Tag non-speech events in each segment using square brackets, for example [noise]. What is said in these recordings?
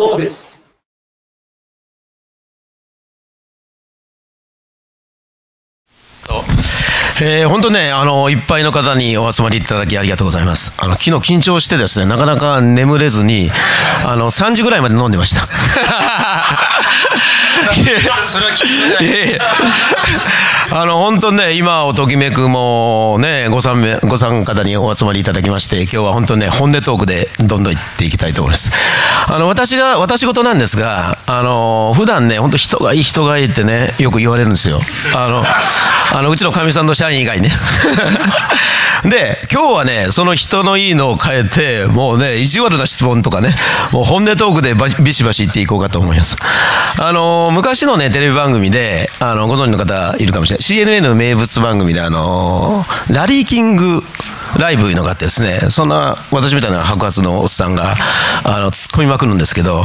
Globus. えー、本当ね、あの、いっぱいの方にお集まりいただきありがとうございます。あの、昨日緊張してですね、なかなか眠れずに、あの、3時ぐらいまで飲んでました。いやいやあの、本当ね、今をときめくもね、ご参めご参加方にお集まりいただきまして、今日は本当ね、本音トークでどんどん行っていきたいと思います。あの、私が、私事なんですが、あの、普段ね、本当人がいい人がいいってね、よく言われるんですよ。あの、あの、うちのかみさんの社員以外ね。[laughs] で、今日はね、その人のいいのを変えて、もうね、意地悪な質問とかね、もう本音トークでビシバシ言っていこうかと思います。あの、昔のね、テレビ番組で、あの、ご存知の方いるかもしれない。CNN の名物番組で、あの、ラリーキングライブいうのがあってですね、そんな私みたいな白髪のおっさんが、あの、突っ込みまくるんですけど、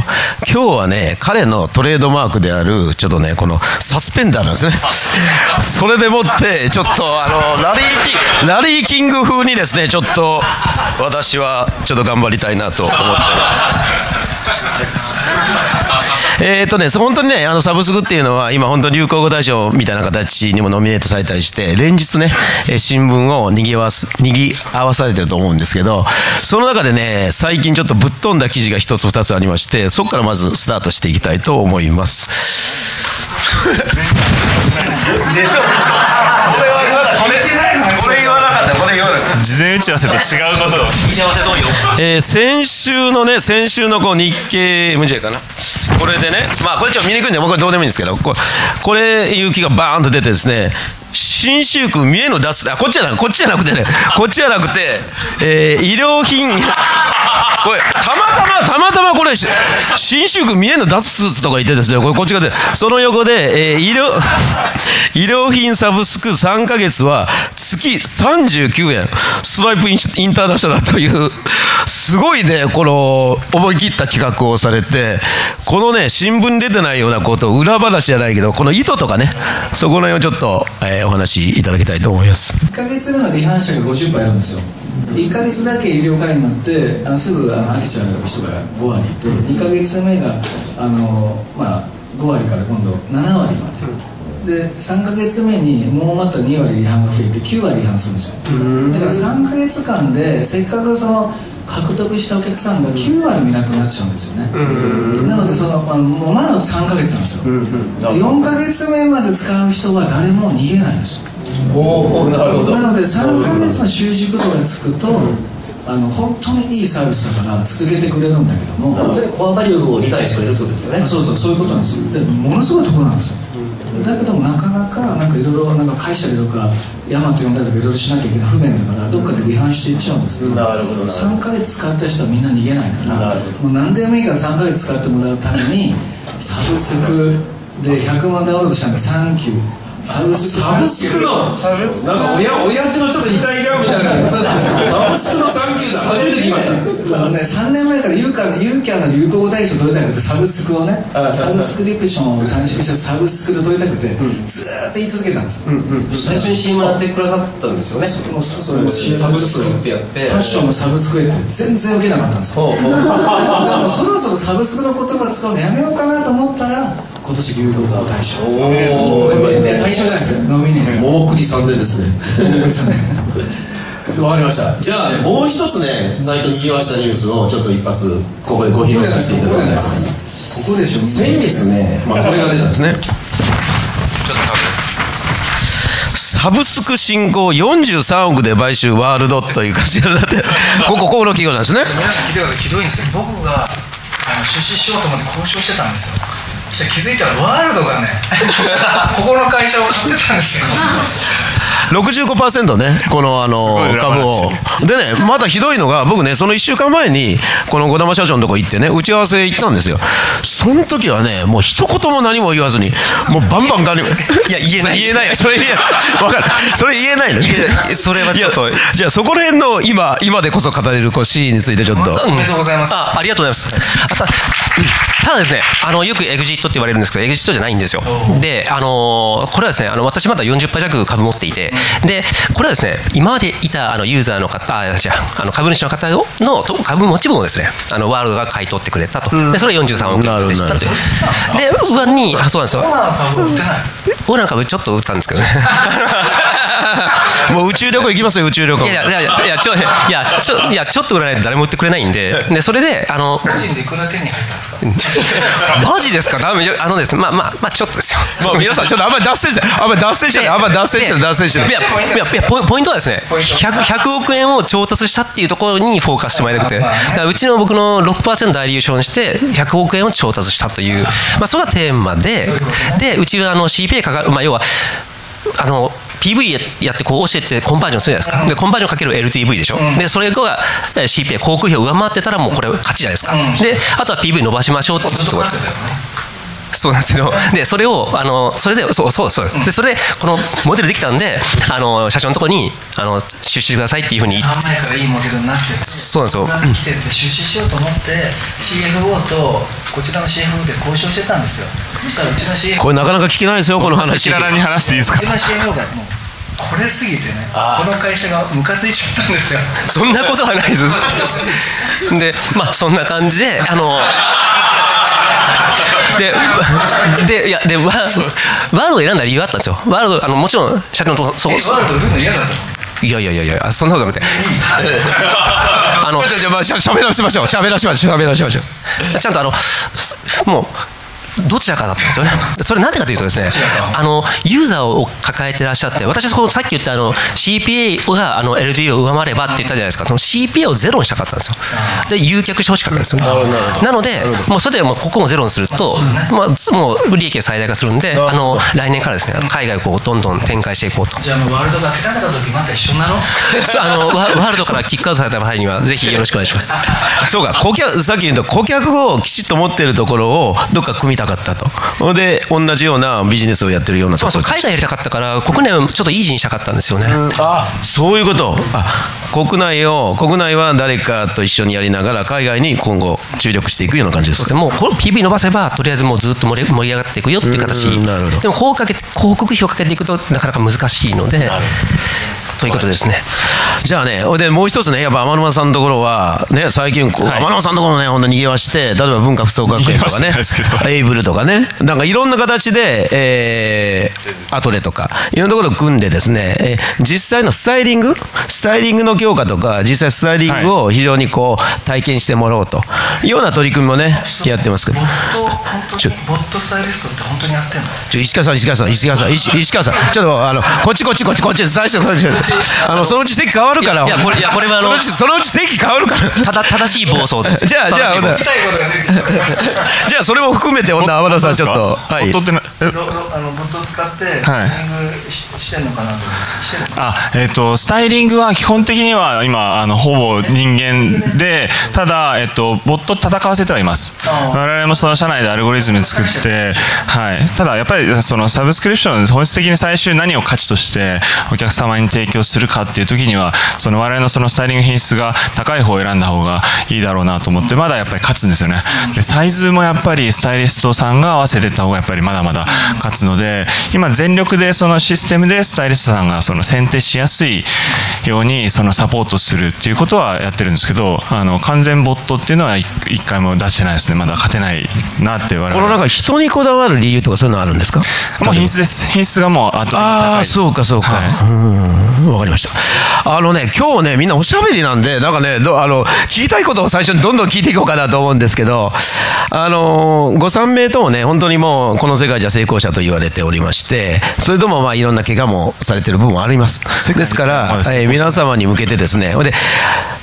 今日はね、彼のトレードマークである、ちょっとね、このサスペンダーなんですね。それでもって、ちょっとあの、ラリーキン、ラリーキング風にですね、ちょっと、私はちょっと頑張りたいなと思ってます。えっとね、本当にね、あの、サブスクっていうのは、今本当に流行語大賞みたいな形にもノミネートされたりして、連日ね、新聞を賑わす、賑合わされてると思うんですけど、その中でね、最近ちょっとぶっ飛んだ記事が一つ二つありまして、そこからまずスタートしていきたいと思います。[laughs] 言わなこれ言わなかった、これ言わなかった。事前打ち合わせと違うことを。打ち合わせどうよ。えー、先週のね、先週のこう日経 MJ かな。これでね、まあこれちょっと見にくいんで、僕はどうでもいいんですけど、これ、これ勇気がバーンと出てですね、新州区三重の脱あこっちじゃなこっちじゃなくてねこっちじゃなくて、えー、医療品これたまたまたまたまこれ新州区三重の脱スーツとか言ってですねこれこっち側で。その横で、えー、医療 [laughs] 医療品サブスク3ヶ月は月39円ストライプインターナショナルというすごいねこの思い切った企画をされてこのね新聞に出てないようなこと裏話じゃないけどこの意図とかねそこの辺をちょっと、えーお話しいただきたいと思います。1か月の離反者が50杯あるんですよ。1か月だけ医療会員になってあのすぐあの飽きちゃう人が5割いて2か月目があの、まあ、5割から今度7割までで3か月目にもうまた2割離反が増えて9割離反するんですよだから3か月間でせっかくその獲得したお客さんが9割見なくなっちゃうんですよね、なのでその、まあ、もうまだ3か月なんですよ、4か月目まで使う人は誰も逃げないんですよなので3か月の習熟度がつくと、あの本当にいいサービスだから続けてくれるんだけどもそれコアバリューを理解してくれるってことですよね。そうそうそういうことなんですよ。でものすごいところなんですよ、だけどもなかなかなんかいろいろなんか会社でとかヤマト呼んだりとかいろいろしなきゃいけない不便だからどっかで離反していっちゃうんですけどど3ヶ月使った人はみんな逃げないからもう何でもいいから3ヶ月使ってもらうためにサブスクで100万ダウンロードしたんでサンキューサブスクサブスク？のなんか親親父のちょっと痛いがみたいな。サブスクのサンキューだ。初めて聞きました。あのね3年前からユーカユーキャンの流行語大賞取りたくてサブスクをねサブスクリプションを楽しみしたサブスクで取りたくて、ずっと言い続けたんです、最初に CM やってくださったんですよね。もうそれもサブスクってやって。ファッションのサブスクへって。全然受けなかったんですよ。でもそろそろサブスクの言葉使うのやめようかなと思ったら今年流行語大賞。おお緒じゃないですかノミネート。大栗さんでですね。大栗さんで。わかりました。じゃあねもう一つね最初に言わしたニュースをちょっと一発ここでご披露させていただきたいです。ここでしょ。先月ね、まあ、これが出たんですね。ちょっとサブスク進行43億で買収ワールドという感じになって [laughs] ここここの企業なんですね。皆さん聞いてくださいひどいんですよ。僕があの出資しようと思って交渉してたんですよそして気づいたらワールドがね [laughs] ここの会社を買ってたんですよ。65%ね、このあの株を。でね、まだひどいのが、僕ね、その1週間前に、この児玉社長のとこ行ってね、打ち合わせ行ったんですよ。そその時はねもう一言も何も言わずにもうバンバンガン [laughs] いや言えない。言えない。それ言え分かる。それ言えないの。いやそれはちょっと。じゃあそこら辺の今今でこそ語れるこうシーンについてちょっと、おめでとうございます。あありがとうございます。ただですね、あのよくエグジットって言われるんですけど、エグジットじゃないんですよ。で、あのこれはですね、あの私まだ40%弱株持っていて、で、これはですね、今までいたあのユーザーの方、あ、じゃあ、あの株主の方の株持ち分をですね、あのワールドが買い取ってくれたと。で、それは43億円でしたという。で、上に、あ、そうなんですよ。コロナの株ちょっと売ったんですけどね。[laughs] もう宇宙旅行行きますよ宇宙旅行いやいやいやいやちょいやちょいやちょっと売らないと誰も売ってくれないんででそれであの [laughs] マジですか？ダメあのですねまあまあまあちょっとですよ。もう皆さんちょっとあんまり脱線してあんまり脱線してあんまり脱線してで脱線してい。やいやいやポイントはですねポイント。100, 100億円を調達したっていうところにフォーカスしてもらいたくて。だからうちの僕の6%大優勝にして100億円を調達したという、まあ、それがテーマででうちはあの CPA かかる、まあ、要はあの PV やってこう教えてコンバージョンするじゃないですか、でコンバージョンかける LTV でしょ、うん。でそれがえー CPA 航空費を上回ってたらもうこれ勝ちじゃないですか、うん。であとは PV 伸ばしましょうってとところそうなんですけど、で、それを、あの、それで、そう、そう、そう。で、それで、このモデルできたんで、あの、社長のところに、あの、出資してくださいっていうふうに。言っ半前からいいモデルになってて。そうなんですよ。僕が来てて出資しようと思って CFO とこちらの CFO で交渉してたんですよ。そしたらうちの CFO これなかなか聞けないですよこの話。赤裸々に話していいですか？うちの CFO がもうこれすぎてねこの会社がムカついちゃったんですよ。そんなことはないです。[laughs] で、まあ、そんな感じで、あの、で、[laughs] で、いや、で、ワワールドを選んだ理由があったんですよ。ワールド、あの、もちろん、社長のとこ、そこ、えワールドの嫌だったの？いやいやいやいや、そんなことなくて。あの、じゃあじゃあまあしゃべらしましょう。しゃべらしましょう。しゃべらしましょう。ちゃんとあの、すもう、どちらかだったんですよね。それなんでかというとですね、あの、ユーザーを抱えてらっしゃって、私はこのさっき言ったあの、CPA があの LD を上回ればって言ったじゃないですか、その CPA をゼロにしたかったんですよ。で、誘客してほしかったんですよね。なので、もうそれでもうここもゼロにすると、まあ、もう利益が最大化するんで、あの、来年からですね、海外をこうどんどん展開していこうと。じゃあもうワールドが諦めた時また一緒になろう [laughs] そうあのワワールドからキックアウトされた場合には、[laughs] ぜひよろしくお願いします。[laughs] そうか顧客さっき言うと顧客をきちっと持ってるところをどっか組みたかったと。で同じようなビジネスをやってるようなそうそう、海外やりたかったから、国内をちょっとイージーにしたかったんですよね。あそういうこと。あ国内を国内は誰かと一緒にやりながら海外に今後注力していくような感じですか？そうですね、もう PV 伸ばせば、とりあえずもうずっと盛り盛り上がっていくよっていう形、うんなるほど。でも広告費をかけていくとなかなか難しいので、ということですね。じゃあね、でもう一つね、やっぱ天沼さんのところは、ね、最近こう、はい天沼さんのところね、ほんとにぎわして、例えば文化服装学園とかねエイブルとかね、なんかいろんな形で、えー、アトレとか、いろんなところを組んでですね、えー実際のスタイリング、スタイリングの強化とか、実際スタイリングを非常にこう、体験してもらおうというような取り組みもね、やってますけどボ。ット本当ちょにボットスタイリストって本当にやってんの？ちょ石川さん、石川さん、石川さん、石石川さん、ちょっとあのこっちこっちこっちこっち、最初こっち、あのそのうち席変わるから、いやこれいやこれはあのそのうち席変わるから。ただ正しい暴走です。じゃあ、じゃあ、ほんなら聞きたいことが出てきたじゃあ、それも含めて、[laughs] ほんなら天野さん、ちょっと、はい。夫ってなえ？ロロあのボットを使ってスタイリングししてんのかなとあえっとスタイリングは基本的には今あのほぼ人間でただ、えっとボットと戦わせてはいます。我々もその社内でアルゴリズム作って、はい、ただやっぱりそのサブスクリプション本質的に最終何を価値としてお客様に提供するかっていう時にはその我々のそのスタイリング品質が高い方を選んだ方がいいだろうなと思ってまだやっぱり勝つんですよね。でサイズもやっぱりスタイリストさんが合わせていった方がやっぱりまだまだ勝つので今全力でそのシステムでスタイリストさんがその選定しやすいようにそのサポートするっていうことはやってるんですけどあの完全ボットっていうのは一一回も出してないですね。まだ勝てないなって我々このなんか人にこだわる理由とかそういうのあるんですか？もう品質です。品質がもう圧倒的に高いああ、そうか、そうか。はい。うん、わかりました。あのね、今日ね、みんなおしゃべりなんで、なんかね、どあの、聞きたいことを最初にどんどん聞いていこうかなと思うんですけど、あの、ご3名ともね、本当にもう、この世界じゃ成功者と言われておりまして、それともまあ、いろんな怪我もされてる部分もあります。ですから、えー皆様に向けてですね、で、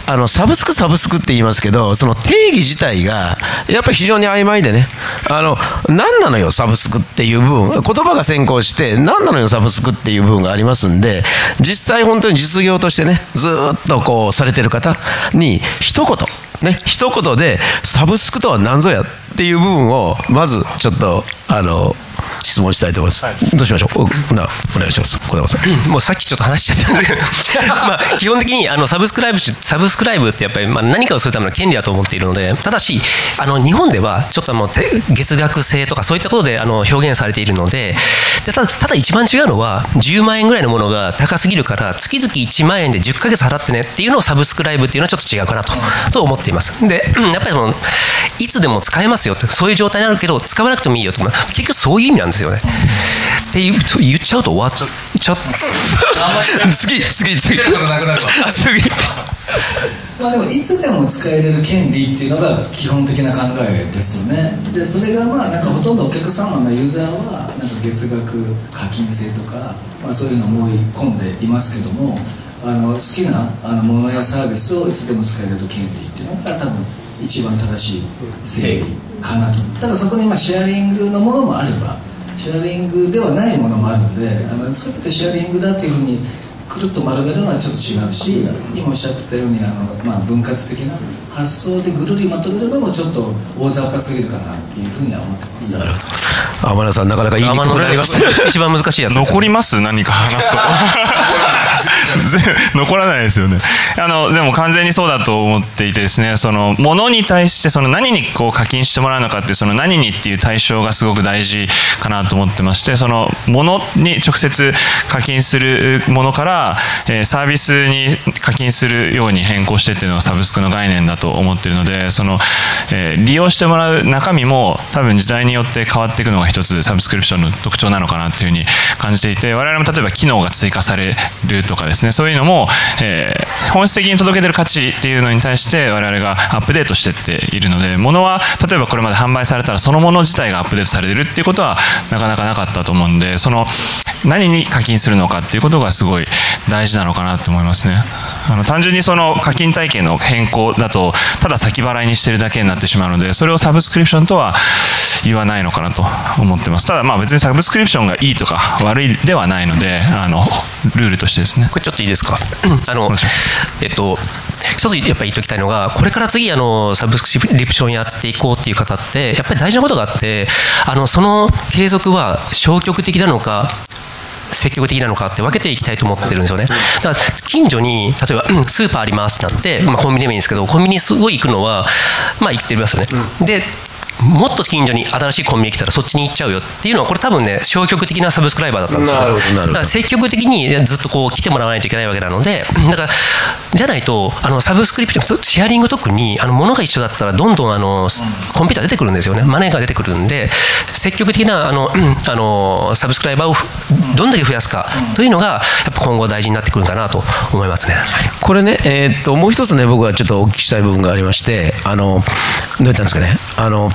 あの、サブスク、サブスクって言いますけど、その定義自体が、やっぱり非常に曖昧でね、あの、何なのよ、サブスクっていう部分、言葉が先行して、何なのよ、サブスクっていう部分がありますんで、実際本当に実業としてね、ずっとこう、されてる方に、一言、ね、一言で、サブスクとは何ぞやっていう部分をまずちょっとあの質問したいと思います、はい、どうしましょう？おなお願いします。小山さん、[laughs] もうさっきちょっと話しちゃったんだけど。ま [laughs] あ基本的にあのサブスクライブサブスクライブってやっぱりまあ何かをするための権利だと思っているのでただしあの日本ではちょっともう月額制とかそういったことであの表現されているのででただただ一番違うのは10万円ぐらいのものが高すぎるから月々1万円で10ヶ月払ってねっていうのをサブスクライブっていうのはちょっと違うかなとと思っています。でやっぱりそのいつでも使えますよってそういう状態になるけど使わなくてもいいよと結局そういう意味なんですよね。って言っちゃうと終わっちゃちゃ次次次。次まあでもいつでも使えれる権利っていうのが基本的な考えですよね。でそれがまあなんかほとんどお客様のユーザーはなんか月額課金制とか、まあ、そういうのを思い込んでいますけどもあの好きなあのものやサービスをいつでも使える権利っていうのが多分一番正しい正義かなと。ただそこにまあシェアリングのものもあればシェアリングではないものもあるのであの全てシェアリングだっていうふうにくるっと丸めるのはちょっと違うし今おっしゃってたようにあの、まあ、分割的な発想でぐるりまとめるのもちょっと大雑把すぎるかなっていうふうには思ってます。なるほど。天野さんなかなかいいになります一番難しいやつ、[laughs] 残ります？何か話すこと。[laughs] 残らないですよね。あのでも完全にそうだと思っていてですね。その物に対してその何にこう課金してもらうのかってその何にっていう対象がすごく大事かなと思ってましてその物に直接課金するものから、え、サービスに課金するように変更してっていうのがサブスクの概念だと思ってるのでその、え、利用してもらう中身も多分時代によって変わっていくのが一つサブスクリプションの特徴なのかなというふうに感じていて我々も例えば機能が追加されるとかですねそういうのも、え、本質的に届けてる価値っていうのに対して我々がアップデートしてっているので物は例えばこれまで販売されたらそのもの自体がアップデートされてるっていうことはなかなかなかったと思うんでその何に課金するのかっていうことがすごい大事なのかなと思いますね。あの単純にその課金体系の変更だとただ先払いにしてるだけになってしまうのでそれをサブスクリプションとは言わないのかなと思ってます。ただまあ別にサブスクリプションがいいとか悪いではないのであのルールとしてですね。これちょっといいですか？あのえっと一つやっぱり言っておきたいのがこれから次あのサブスクリプションやっていこうっていう方ってやっぱり大事なことがあってあのその継続は消極的なのか積極的なのかって分けていきたいと思ってるんですよね。だから近所に例えば、うん、スーパーありますなって、まあ、コンビニでもいいんですけどコンビニすごい行くのはまあ行ってますよね。でもっと近所に新しいコンビニ来たらそっちに行っちゃうよっていうのはこれ多分ね消極的なサブスクライバーだったんですよ、ね、だから積極的にずっとこう来てもらわないといけないわけなのでだからじゃないとあのサブスクリプションシェアリング特にあの物が一緒だったらどんどんあのコンピューター出てくるんですよね。マネーが出てくるんで積極的なあのあのサブスクライバーをどんだけ増やすかというのがやっぱ今後大事になってくるかなと思いますね。これね、えー、っともう一つね僕はちょっとお聞きしたい部分がありましてあのどうやったんですかねあの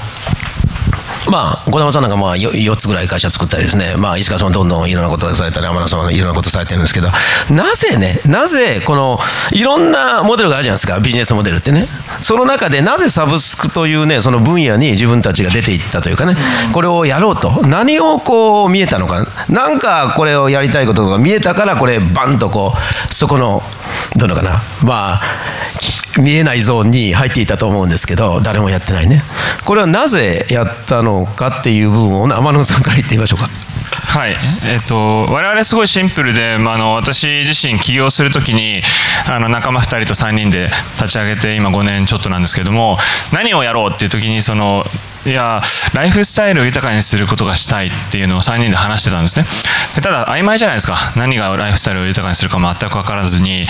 まあ、児玉さんなんかまあ 4, つぐらい会社作ったりですね、まあ、石川さんどんどんいろんなことをされたり、天野さんはいろんなことされてるんですけど、なぜね、なぜこのいろんなモデルがあるじゃないですか、ビジネスモデルってね、その中でなぜサブスクというね、その分野に自分たちが出ていったというかね、これをやろうと、何をこう見えたのか、なんかこれをやりたいことが見えたから、これ、バンとこう、そこの、どうのかな、まあ、見えないゾーンに入っていたと思うんですけど、誰もやってないね。これはなぜやったのかっていう部分を、天野さんから言ってみましょうか。はい、えっ、ー、と我々すごいシンプルで、まあ、あの私自身起業するときにあの仲間2人と3人で立ち上げて今5年ちょっとなんですけども何をやろうっていう時にそのいやライフスタイルを豊かにすることがしたいっていうのを3人で話してたんですね。でただ曖昧じゃないですか。何がライフスタイルを豊かにするか全く分からずに、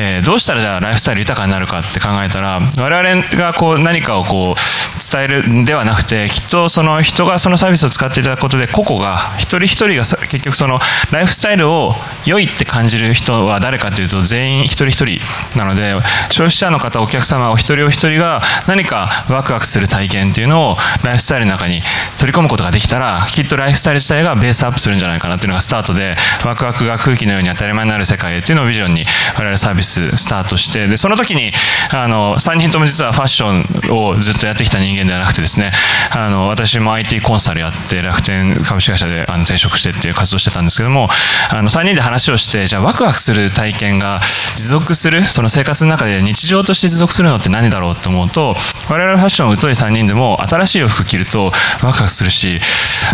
えー、どうしたらじゃあライフスタイル豊かになるかって考えたら我々がこう何かをこう伝えるんではなくてきっとその人がそのサービスを使っていただくことで個々が一人一人が結局そのライフスタイルを良いって感じる人は誰かというと全員一人一人なので消費者の方お客様お一人お一人が何かワクワクする体験っていうのをライフスタイルの中に取り込むことができたらきっとライフスタイル自体がベースアップするんじゃないかなっていうのがスタートでワクワクが空気のように当たり前になる世界っていうのをビジョンに我々サービススタートしてでその時にあの3人とも実はファッションをずっとやってきた人間ではなくてですねあの私も IT コンサルやって楽天株式会社であの転職してっていう活動してたんですけどもあの3人で話をしてじゃあワクワクする体験が持続するその生活の中で日常として持続するのって何だろうと思うと我々ファッション疎い3人でも新しい洋服着るとワクワクするし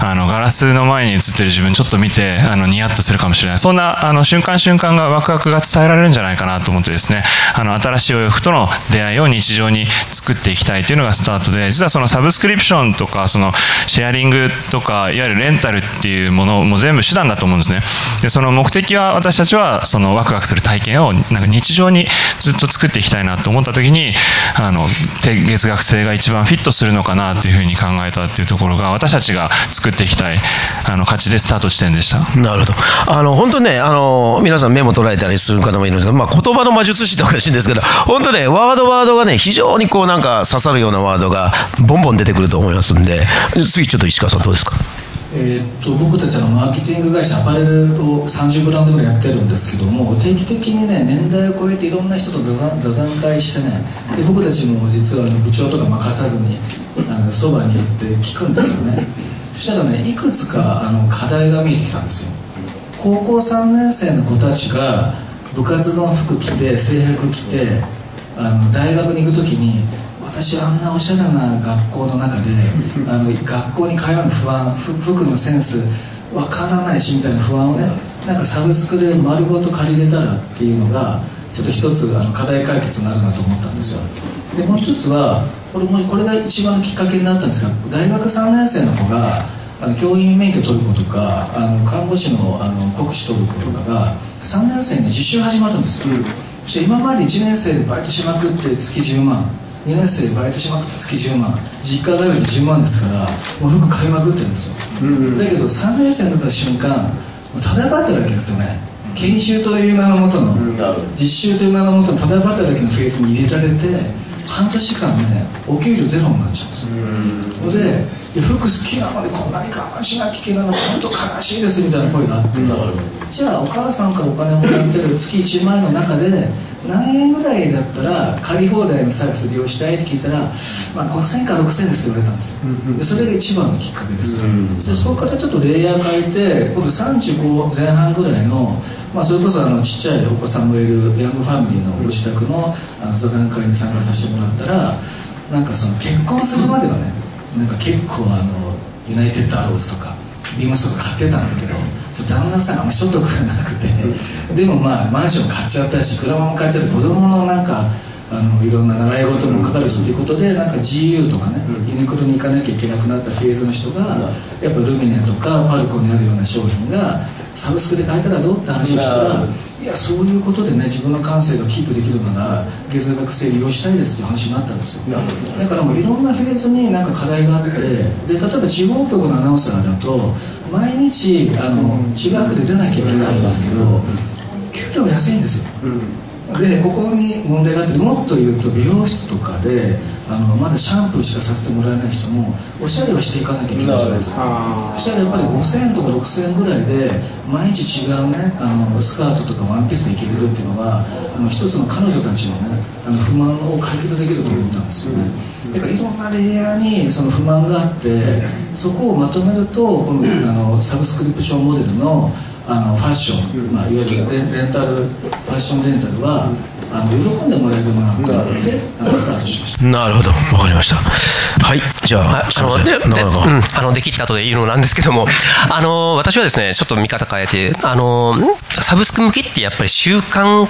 あのガラスの前に映ってる自分ちょっと見てあのニヤッとするかもしれない。そんなあの瞬間瞬間がワクワクが伝えられるんじゃないかなと思ってですねあの新しいお洋服との出会いを日常に作っていきたいというのがスタートで実はそのサブスクリプションとかそのシェアリングとかいわゆるレンタルっていうものも全部手段だと思うんですね。でその目的は私たちはそのワクワクする体験をなんか日常にずっと作っていきたいなと思った時にあの低月額制が一番フィットするのかなというふうに考えたっていうところが私たちが作っていきたいあの価値でスタート地点でした。なるほど。あの、本当ね、あの、皆さんメモ捉えたりする方もいるんですけど、まあ、言葉の魔術師っておかしいんですけど、本当ね、ワードワードがね、非常にこうなんか刺さるようなワードがボンボン出てくると思いますんで、次ちょっと石川さんどうですか？えーっと僕たちあのマーケティング会社アパレルを30ブランドぐらいやってるんですけども定期的にね年代を超えていろんな人と座談座談会してねで僕たちも実はあの部長とか任さずにあのそばに行って聞くんですよね。そしたらねいくつかあの課題が見えてきたんですよ。高校3年生の子たちが部活の服着て制服着てあの大学に行く時に私あんなおしゃれな学校の中であの学校に通うの不安ふ服のセンスわからないしみたいな不安をねなんかサブスクで丸ごと借りれたらっていうのがちょっと一つあの課題解決になるなと思ったんですよ。でもう一つはこれもこれが一番きっかけになったんですが大学3年生の子があの教員免許取る子とかあの看護師のあの国試取る子とかが3年生に実習始まるんですよ、そして今まで1年生でバイトしまくって月10万2年生でバイトしまくって月10万実家帰りで10万ですからもう服買いまくってるんですよ、だけど3年生になった瞬間もうただ働きですよね。研修という名のもとの実習という名のもとのただ働きのフェーズに入れられて半年間ねお給料ゼロになっちゃうんですよ。でいや服好きなのにこんなに我慢しなきゃいけないの本当悲しいですみたいな声があって、じゃあお母さんからお金もらってる月1万円の中で何円ぐらいだったら借り放題のサービス利用したいって聞いたら、まあ、5000円から6000円ですって言われたんですよ。でそれが一番のきっかけです、でそこからちょっとレイヤー変えて今度35前半ぐらいの、まあ、それこそあのちっちゃいお子さんもいるヤングファミリーのご自宅のあの座談会に参加させてもらったらなんかその結婚するまではねなんか結構あのユナイテッドアローズとかビームスとか買ってたんだけどちょっと旦那さんがあんま所得がなくて、でもまあマンション買っちゃったし車も買っちゃって子供のなんかあのいろんな習い事もかかるしということでなんか GU とかねユニクロに行かなきゃいけなくなったフェーズの人がやっぱルミネとかパルコにあるような商品がサブスクで買えたらどうって話をしたらいやそういうことでね自分の感性がキープできるなら月額制利用したいですっていう話になったんですよ。だからもういろんなフェーズになんか課題があってで例えば地方局のアナウンサーだと毎日あの違う区で出なきゃいけないんですけど給料安いんですよでここに問題があってもっと言うと美容室とかであのまだシャンプーしかさせてもらえない人もおしゃれはしていかなきゃいけないじゃないですか。そしたらやっぱり5000円とか6000円ぐらいで毎日違うねあのスカートとかワンピースでいけれるっていうのはあの一つの彼女たちのねあの不満を解決できると思ったんですよね。だからいろんなレイヤーにその不満があってそこをまとめるとこのあのサブスクリプションモデルのあのファッション、まあ、いわゆるレンタルファッションレンタルはあの喜んでもらえるものだと思ってあのスタートしました。なるほど、わかりました。はい、じゃあ、はいあのででうん、あのできった後で言うのなんですけども、あの私はですねちょっと見方変えて、あのサブスク向きってやっぱり習慣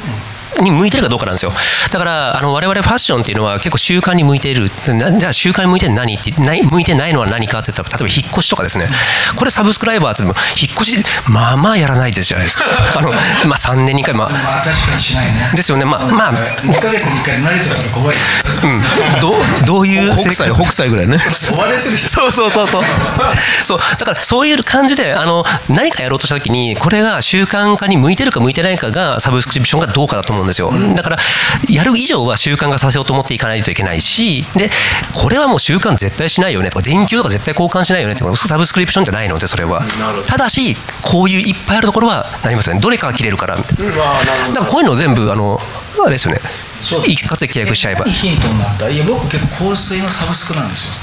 に向いてるかどうかなんですよ。だから、あの我々ファッションっていうのは結構習慣に向いている。なじゃあ習慣に向いて何ってない向いてないのは何かって言ったら、例えば引っ越しとかですね。これサブスクライバーって言っても引っ越しまあまあやらないですじゃないですか。[laughs] あのまあ3年に1回まあまあ確かにしないねですよね。まあまあ。2ヶ月に1回慣れてたら怖いうん、どうどういう北斎、北斎ぐらいね。追われてる人そうそうそうそう。そう。だからそういう感じで、あの、何かやろうとしたときに、これが習慣化に向いてるか向いてないかが、サブスクリプションがどうかだと思うんですよ。だから、やる以上は習慣化させようと思っていかないといけないし、で、これはもう習慣絶対しないよねとか、電球とか絶対交換しないよねとか、サブスクリプションじゃないので、それは。ただし、こういういっぱいあるところはなりますよね。どれかが切れるから、みたいな。だからこういうのを全部、あの、あれですよね。一括で契約しちゃえば。何ヒントになったいや僕結構香水のサブスクなんですよ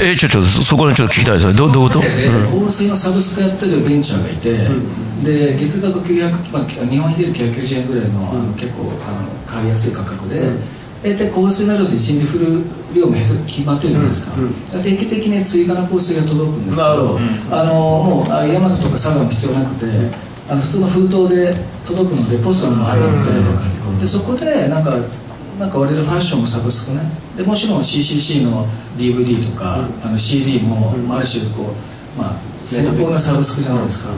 え、ちょ、ちょ、そこでちょっと聞きたいですね。どう、どういうこと？でうん香水のサブスクやってるベンチャーがいて、で月額900、まあ、日本円で言うと990円ぐらいの,、あの結構あの買いやすい価格で、大体香水などで1日振る量も決まってるじゃないですか、定期的に追加の香水が届くんですけど、あのもうあ大和とか佐賀も必要なくてあの普通の封筒で届くのでポストにも入るのででそこでなんかなんか割とファッションもサブスクね。でもちろん CCC の DVD とか、あの CD も、ある種こう、まあ、先方のサブスクじゃないですか、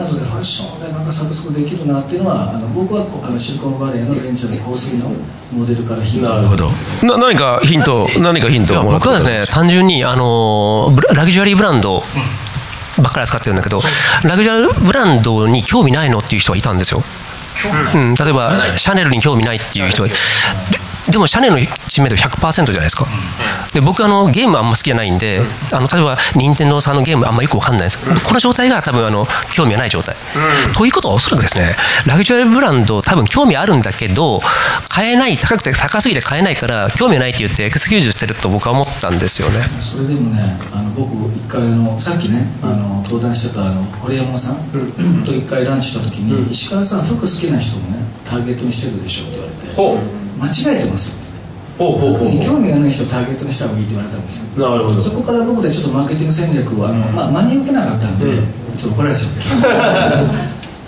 なのでファッションでなんかサブスクできるなっていうのはあの僕はこあのシリコンバレーのベンチャーの香水のモデルからヒント。なるほど。な何かヒント [laughs] 何かヒント僕はですね単純にあのブララグジュアリーブランドばっかり扱ってるんだけど、ラグジュアリーブランドに興味ないのっていう人がいたんですよ。うん、例えばシャネルに興味ないっていう人がででもシャネルの知名度100%じゃないですか、で僕あのゲームあんま好きじゃないんで、あの例えば任天堂さんのゲームあんまよくわかんないです、この状態が多分あの興味がない状態、ということはおそらくですねラグジュアリーブランド多分興味あるんだけど買えない高くて高すぎて買えないから興味ないって言ってエクスキューズしてると僕は思ったんですよね。それでもねあの僕一回あのさっきねあの登壇してたあの堀山さんと一回ランチした時に、石川さん服好きな人もねターゲットにしてるでしょって言われて。ほう間違えてますうほう服に興味がない人をターゲットにした方がいいって言われたんですよ。なるほど。そこから僕でちょっとマーケティング戦略をあの、まあ、真に受けなかったんで、ちょっと怒られちゃうんですけど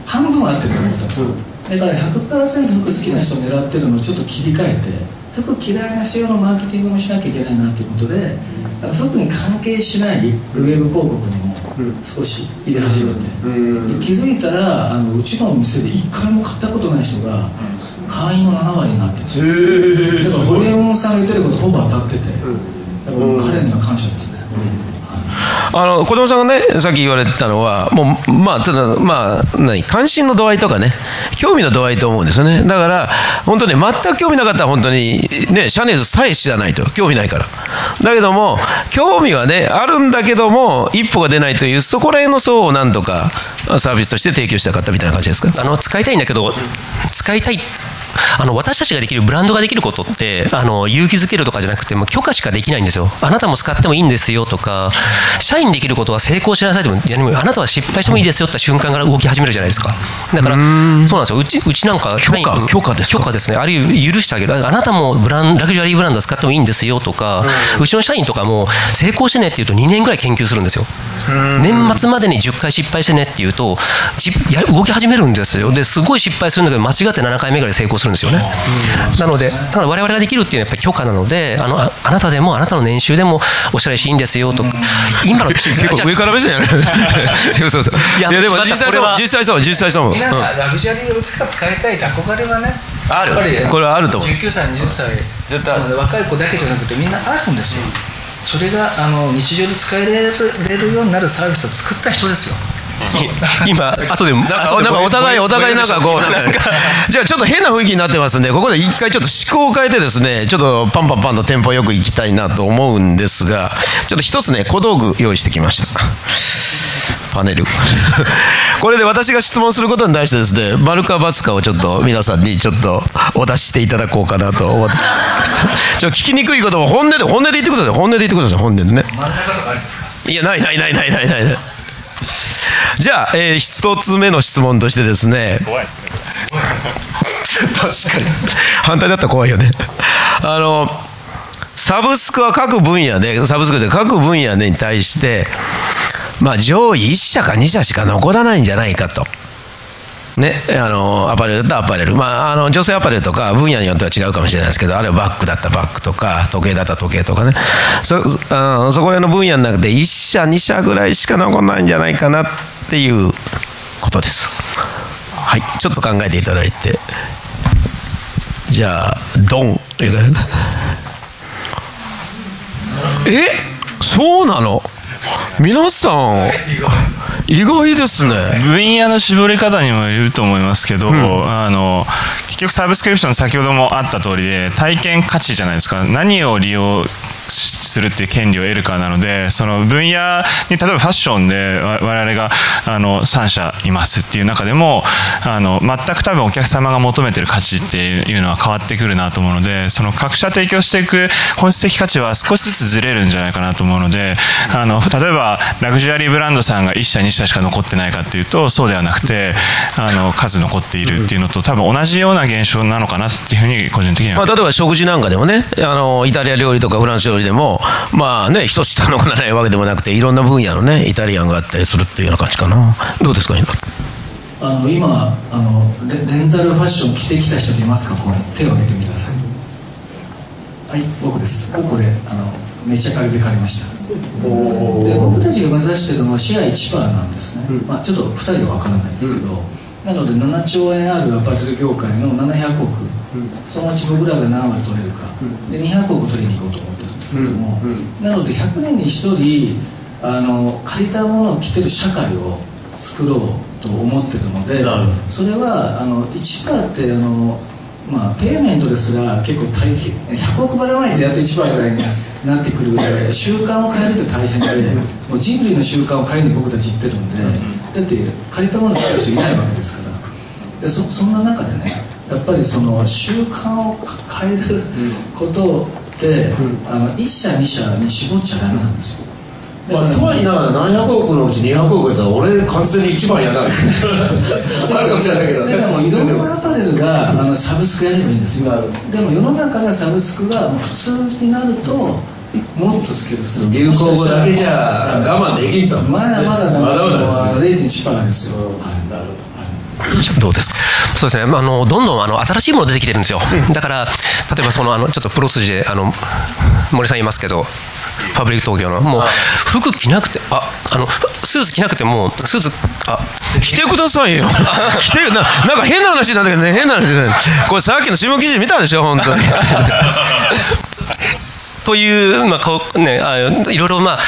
半分は合ってると思ったんですよ。だから100%服好きな人を狙ってるのをちょっと切り替えて服嫌いな人用のマーケティングもしなきゃいけないなっていうことであの服に関係しないウェブ広告にも少し入れ始めて、で気づいたらあのうちのお店で1回も買ったことない人が会員の7割になってるんですよ。だから堀山さんが言ってることほぼ当たってて、だから彼には感謝ですね、あの子供さんがねさっき言われてたのはもうまあただまあ何関心の度合いとかね興味の度合いと思うんですよね。だから本当に全く興味なかったら本当にねシャネルさえ知らないと。興味ないから。だけども興味はねあるんだけども一歩が出ないというそこら辺の層をなんとかサービスとして提供したかったみたいな感じですか？あの使いたいんだけど使いたいあの私たちができるブランドができることってあの勇気づけるとかじゃなくてもう許可しかできないんですよ。あなたも使ってもいいんですよとか社員にできることは成功しなさいともやりもあなたは失敗してもいいですよって瞬間から動き始めるじゃないですか。だからそうなんですよ。うちうちなんか許可許可ですか？許可ですね。あるいは許してあげる。あなたもブランラグジュアリーブランド使ってもいいんですよとかうちの社員とかも成功してねって言うと2年ぐらい研究するんですよ。年末までに10回失敗してねって言うと動き始めるんですよ。ですごい失敗するんだけど間違って7回目ぐらい成功するんですよね。なのでだから我々ができるっていうのはやっぱり許可なのであのああなたでもあなたの年収でもおしゃれしていいんですよと今の結構上から目線やね。[laughs] そうそういいややでも実際そう実際そう実際そう、うん。みんながラグジュアリーをいつか使いたいって憧れはねあるやっぱりこれはあると思う。19歳20歳絶対若い子だけじゃなくてみんなあるんですよ、それがあの日常で使えれるようになるサービスを作った人ですよ今後でなんか後でなんかお互いお互いなんかこうなんかじゃあちょっと変な雰囲気になってますんでここで一回ちょっと思考を変えてですねちょっとパンパンパンとテンポよくいきたいなと思うんですがちょっと一つね小道具用意してきました。パネル。[laughs] これで私が質問することに対してですね丸か×かをちょっと皆さんにちょっとお出ししていただこうかなと思って。ちょっと聞きにくいことも本音で本音で言ってください。本音で言ってください。本音でね。真ん中とかありますか？いやないないないないないないない [laughs] じゃあ、えー一つ目の質問としてですね。怖いですね。[laughs] 確かに。反対だったら怖いよね。[laughs] あのサブスクは各分野でサブスクで各分野に対してまあ上位1社か2社しか残らないんじゃないかと。ね、あのアパレルだったらアパレル、まあ、あの女性アパレルとか分野によっては違うかもしれないですけどあるいはバッグだったらバッグとか時計だったら時計とかね。そあそこら辺の分野の中で1社2社ぐらいしか残らないんじゃないかなっていうことです。はい。ちょっと考えていただいて。じゃあドン。え？そうなの？皆さん意外ですね。分野の絞り方にもよると思いますけど、ん。あの結局サブスクリプション先ほどもあった通りで体験価値じゃないですか。何を利用するっていう権利を得るかなのでその分野に例えばファッションで我々があの3社いますっていう中でもあの全く多分お客様が求めてる価値っていうのは変わってくるなと思うのでその各社提供していく本質的価値は少しずつずれるんじゃないかなと思うのであの例えばラグジュアリーブランドさんが1社2社しか残ってないかっていうとそうではなくてあの数残っているっていうのと多分同じような現象なのかなっていうふうに個人的には、まあ、例えば食事なんかでもねあのイタリア料理とか料理でもまあね一つしか残らないわけでもなくていろんな分野のねイタリアンがあったりするっていうような感じかな。どうですかあの今あのレレンタルファッション着てきた人いますか？これ手を挙げてみてください。はい僕です。僕これあのめちゃ借りで借りました。で僕たちが目指してるのはシェア1%なんですね、まあ、ちょっと2人は分からないですけど、なので7兆円あるアパレル業界の700億、そのうち僕らが何割取れるか、で200億取りに行こうと思ってる。んですけども、なので100年に1人あの借りたものを着てる社会を作ろうと思ってるのでそれはあの1%ってあのまあ、ペイメントですら結構大変。100億払わないとやっと1%ぐらいになってくるぐらい [laughs] 習慣を変えるって大変でもう人類の習慣を変えるに僕たち言ってるんでだって借りたものを使う人いないわけですから。でそそんな中でねやっぱりその習慣を変えることってあの1社2社に絞っちゃダメなんですよ。まあ、とは言いながら700億のうち200億やったら俺完全に一番やな [laughs] あるかもしれないけどでもいろんなアパレルがあのサブスクやればいいんですよ。でも世の中がサブスクが普通になるともっとスケールする。流行語だけじゃ我慢できんと。まだまだまだまだですね。0.1%ですよ、どうです？かそうですね、あのどんどんあの新しいもの出てきてるんですよ、だから例えばそのあのちょっとプロ筋であの森さんいますけど、ファブリック東京の、もう服着なくて、ああのスーツ着なくても、スーツ、あ着てくださいよ、[laughs] 着てななんか変な話なんだけどね、変な話だね、これさっきの新聞記事見たでしょ、本当に。[laughs] [laughs] という、まあこうね、あいろいろ、まあ、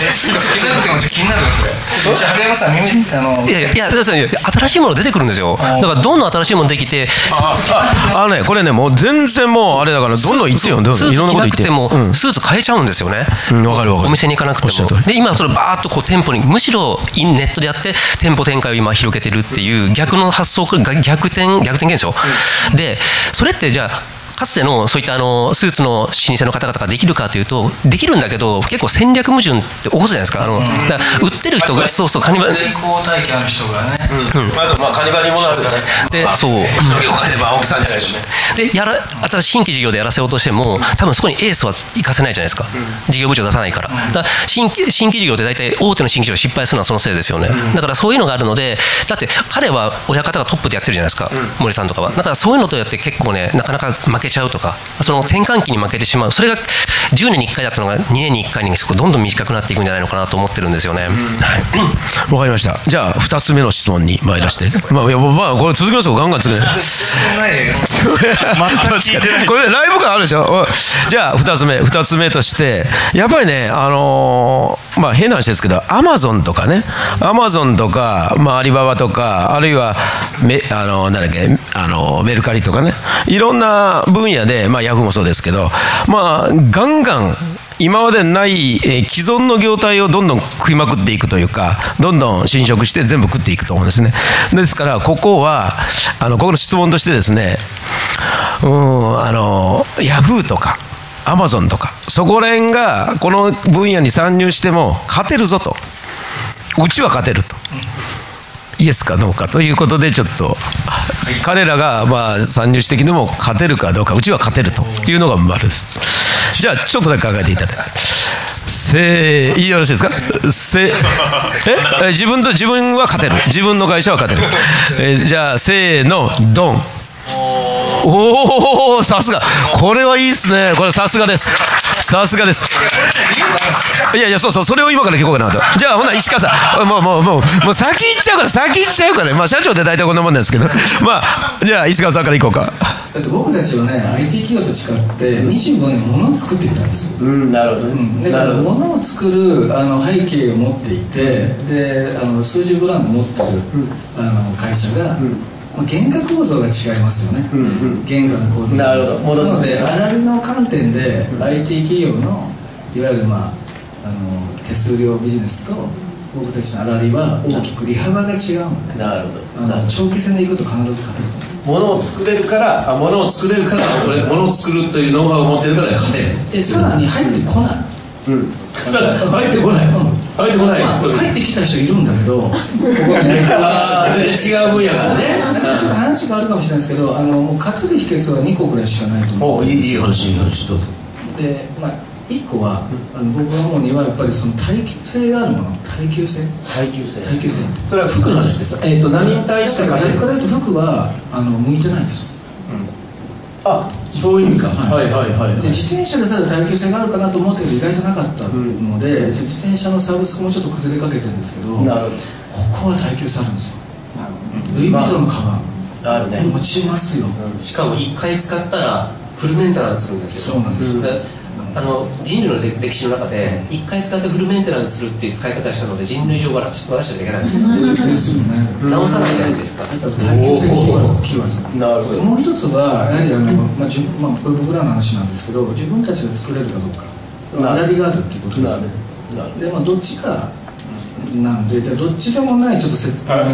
え、すぐ気になる気持ち気になるんですね。じゃあ、春山さん、耳、あの。いやいや、新しいもの出てくるんですよ、だからどんどん新しいものできて、あのね、これね、もう全然もうあれだから、どんどん言ってよ、どんどんいろんな着なくてこと言って。も、スーツ変えちゃうんですよね、うんわかるわかる。お店に行かなくてもで今、それバーっとこう店舗に、むしろインネットでやって、店舗展開を今、広げてるっていう、逆の発想、が逆転、逆転現象、で、それってじゃあ、かつてのそういったあのスーツの老舗の方々ができるかというと、できるんだけど、結構戦略矛盾って起こすじゃないですか、あのだから売ってる人が、そうそう、カニバル、成功体験ある人がね。うん。あと、まあ、カニバリもるからね。でそう。業界で、まあ、青木さんじゃないですね。でやら新しい新規事業でやらせようとしても、多分そこにエースは活かせないじゃないですか、事業部長出さないから、だから新規新規事業って大体、大手の新規事業失敗するのはそのせいですよね、だからそういうのがあるので、だって彼は親方がトップでやってるじゃないですか、森さんとかは、だからそういうのとやって結構ね、なかなか負けちゃうとか、その転換期に負けてしまう、それが10年に1回だったのが2年に1回にどんどん短くなっていくんじゃないのかなと思ってるんですよね。はい。わかりました。じゃあ、二つ目の質問に参らせて。まあ、いやまあ、これ続きますよ。ガンガン続け [laughs] ない。[laughs] これねライブ感あるでしょ？おじゃあ二つ目二つ目としてやっぱりねあのーまあ変な話ですけどアマゾンとかね。アマゾンとか、まあ、アリババとかあるいはメあのなんだっけあのメルカリとかね。いろんな分野でまあヤフーもそうですけどまあガンガン今までない、え既存の業態をどんどん食いまくっていくというか、どんどん侵食して全部食っていくと思うんですね。ですから、ここは、あの、ここの質問としてですね、うん、あの、ヤフーとか、アマゾンとか、そこら辺がこの分野に参入しても勝てるぞと。うちは勝てると。イエスかノーかということで、ちょっと、彼らがまあ参入してきても勝てるかどうか、うちは勝てるというのが丸です。じゃあ、ちょっとだけ考えていただいて。せー、よろしいですか？せえ？自分と、自分は勝てる。自分の会社は勝てる。えじゃあ、せーの、ドン。おおさすが。これはいいっすね。これさすがです。さすがです。いやいやそうそうそれを今から聞こうかなと。じゃあほな石川さん。もうもうもうもう先行っちゃうから先行っちゃうから。ねまあ社長って大体こんなもんなんですけど。まあじゃあ石川さんから行こうか。僕たちはね IT 企業と違って25年物を作ってきたんですよ、うんなるほどうん。だから物を作るあの背景を持っていてであの数十ブランド持ってる、あの会社が、まあ、原価構造が違いますよね、うんうん。原価の構造。なるほど。なので粗利の観点で IT 企業のいわゆる、まあ、あの手数料ビジネスと僕たちの粗利は大きく利幅が違うので、なるほど。あの長期戦でいくと必ず勝てると思物を作れるからあ物を作れるから俺物を作るというノウハウを持ってるから勝てると。でさらに入ってこない、うん。だから入ってこない。入ってこない。まあ、入ってきた人いるんだけどここはね。あー全然違う分野からねちょっと話があるかもしれないですけどあのもう勝てる秘訣は2個ぐらいしかないと思う。おいいいい話いい話どうぞ。で、まあ、1個はあの僕が思うにはやっぱりその耐久性があるもの。耐久性。耐久性。耐久性。それは服の話ですよえっ、と何に対してか逆から言うと服はあの向いてないんですよ。あそういう意味か。はいはいはいはい。で自転車でさえ耐久性があるかなと思ったけど意外となかったので、自転車のサブスクもちょっと崩れかけてるんですけどここは耐久性あるんですよ。ルイ・ヴィトンのカバンあるね。持ちますよ、しかも1回使ったらフルメンテナンスするんですよ。そうなんですよ。であの人類の歴史の中で1回使ってフルメンテナンスするっていう使い方をしたので人類上私私たちがいけない。ん。ですよ直さないじゃないですか。なるほど。もう一つはやはりあの、まあじゅまあ、これ僕らの話なんですけど自分たちで作れるかどうか。なる。粗利があるっていうことですよねでまあどっちかなんでじゃあどっちでもないちょっと説あの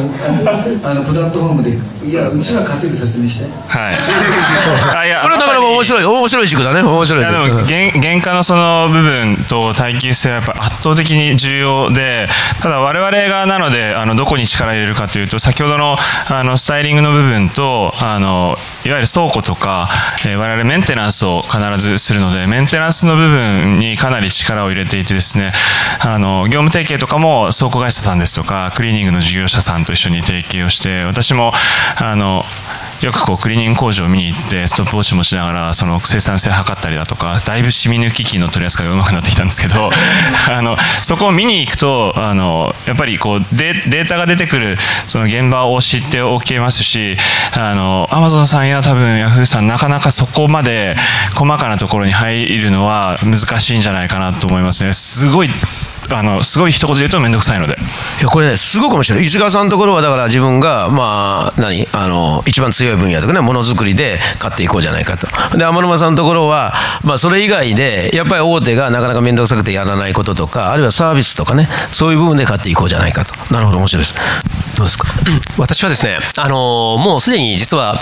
あのプラットフォームで [laughs] いやうちは勝てる説明して。はい。あいやこれはなかなか面白い面白い軸だね。面白い。いやでも原原価のその部分と耐久性はやっぱ圧倒的に重要でただ我々がなのであのどこに力を入れるかというと先ほどのあのスタイリングの部分とあのいわゆる倉庫とか、えー我々メンテナンスを必ずするのでメンテナンスの部分にかなり力を入れていてですねあの業務提携とかも倉庫会社さんですとかクリーニングの事業者さんと一緒に提携をして私もあのよくこうクリーニング工場を見に行ってストップウォッチ持ちながらその生産性を測ったりだとかだいぶ染み抜き機の取り扱いが上手くなってきたんですけど [laughs] あのそこを見に行くとあのやっぱりこうデデータが出てくるその現場を知っておけますしあのアマゾンさんや多分ヤフーさんなかなかそこまで細かなところに入るのは難しいんじゃないかなと思いますね。すごいあのすごい一言で言うと面倒くさいので。いやこれねすごく面白い。石川さんのところはだから自分がまあ何？あの一番強い分野とかねものづくりで買っていこうじゃないかと。で天沼さんのところはまあそれ以外でやっぱり大手がなかなか面倒くさくてやらないこととかあるいはサービスとかねそういう部分で買っていこうじゃないかと。なるほど面白いです。どうですか？私はですね、あのもうすでに実は、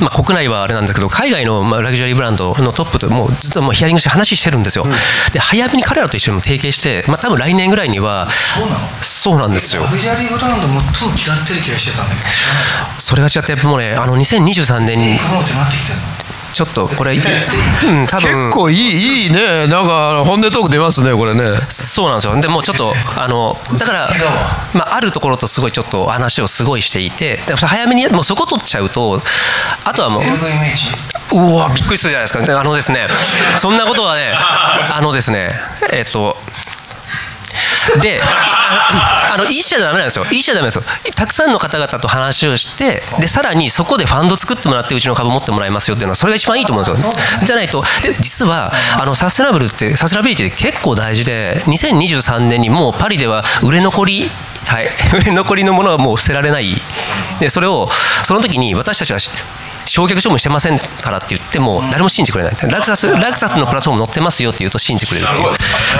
まあ、国内はあれなんですけど、海外のまあラグジュアリーブランドのトップと、もう実はもうヒアリングして話してるんですよ、で早めに彼らと一緒にも提携して、まあ多分来年ぐらいには、そうなのそうなんですよ。ラ、グジュアリーブランド最も嫌ってる気がしてたんだけど。それが違って、もうね、あの2023年にちょっとこれ、うん、多分。結構いいいいね。なんか本音トーク出ますねこれね。そうなんですよ、でもうちょっと、あのだから、まあ、あるところとすごいちょっと話をすごいしていて、で早めに、もうそこ取っちゃうと、あとはもう、うわびっくりするじゃないですか、であのですね、そんなことはね、あのですね、えっと、で、あの、いいしちゃダメなんですよ。いいしちゃダメですよ。たくさんの方々と話をして、で、さらにそこでファンド作ってもらって、うちの株持ってもらいますよっていうのは、それが一番いいと思うんですよ。じゃないと、で、実は、あの、サステナブルって、サステナビリティって結構大事で、2023年にもうパリでは売れ残り、はい、[laughs] 残りのものはもう捨てられない。で、それを、その時に私たちは、焼却処分してませんからって言っても誰も信じてくれない。ラクサスラクサスのプラットフォーム載ってますよって言うと信じてくれるってい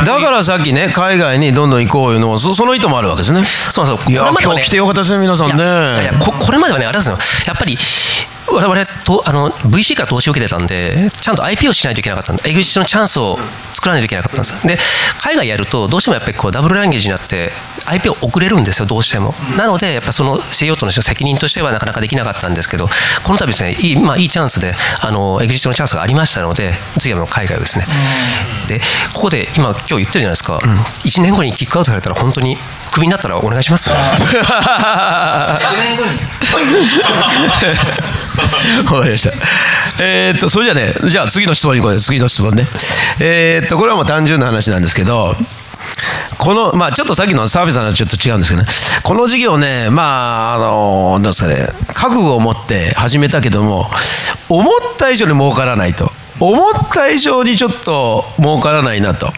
う。だからさっきね海外にどんどん行こういうのもそその意図もあるわけですね。そうなんですよ。いやこれまではね今日来てよかったですね皆さんね。いやいやここれまではねあれなんですよ。やっぱり我々とあの VC から投資を受けてたんでちゃんと IP をしないといけなかったんでエグジットのチャンスを作らないといけなかったんです。よで海外やるとどうしてもやっぱりこうダブルランゲージになって IP を送れるんですよどうしても。なのでやっぱその CEO との責任としてはなかなかできなかったんですけどこの度ですねいい,、まあ、いいチャンスであのエグジットのチャンスがありましたので次はもう海外をですね。でここで今今日言ってるじゃないですか、1年後にキックアウトされたら本当にクビになったらお願いしますよ [laughs] 1年後に [laughs] わかりました。えーっと、それじゃあね、じゃあ次の質問に行こうです。次の質問ね。えーっと、これはもう単純な話なんですけど、この、まあちょっとさっきのサービスの話はちょっと違うんですけどね、この事業ね、まあ、あの、なんですかね、覚悟を持って始めたけども、思った以上に儲からないと。思った以上にちょっと儲からないなと。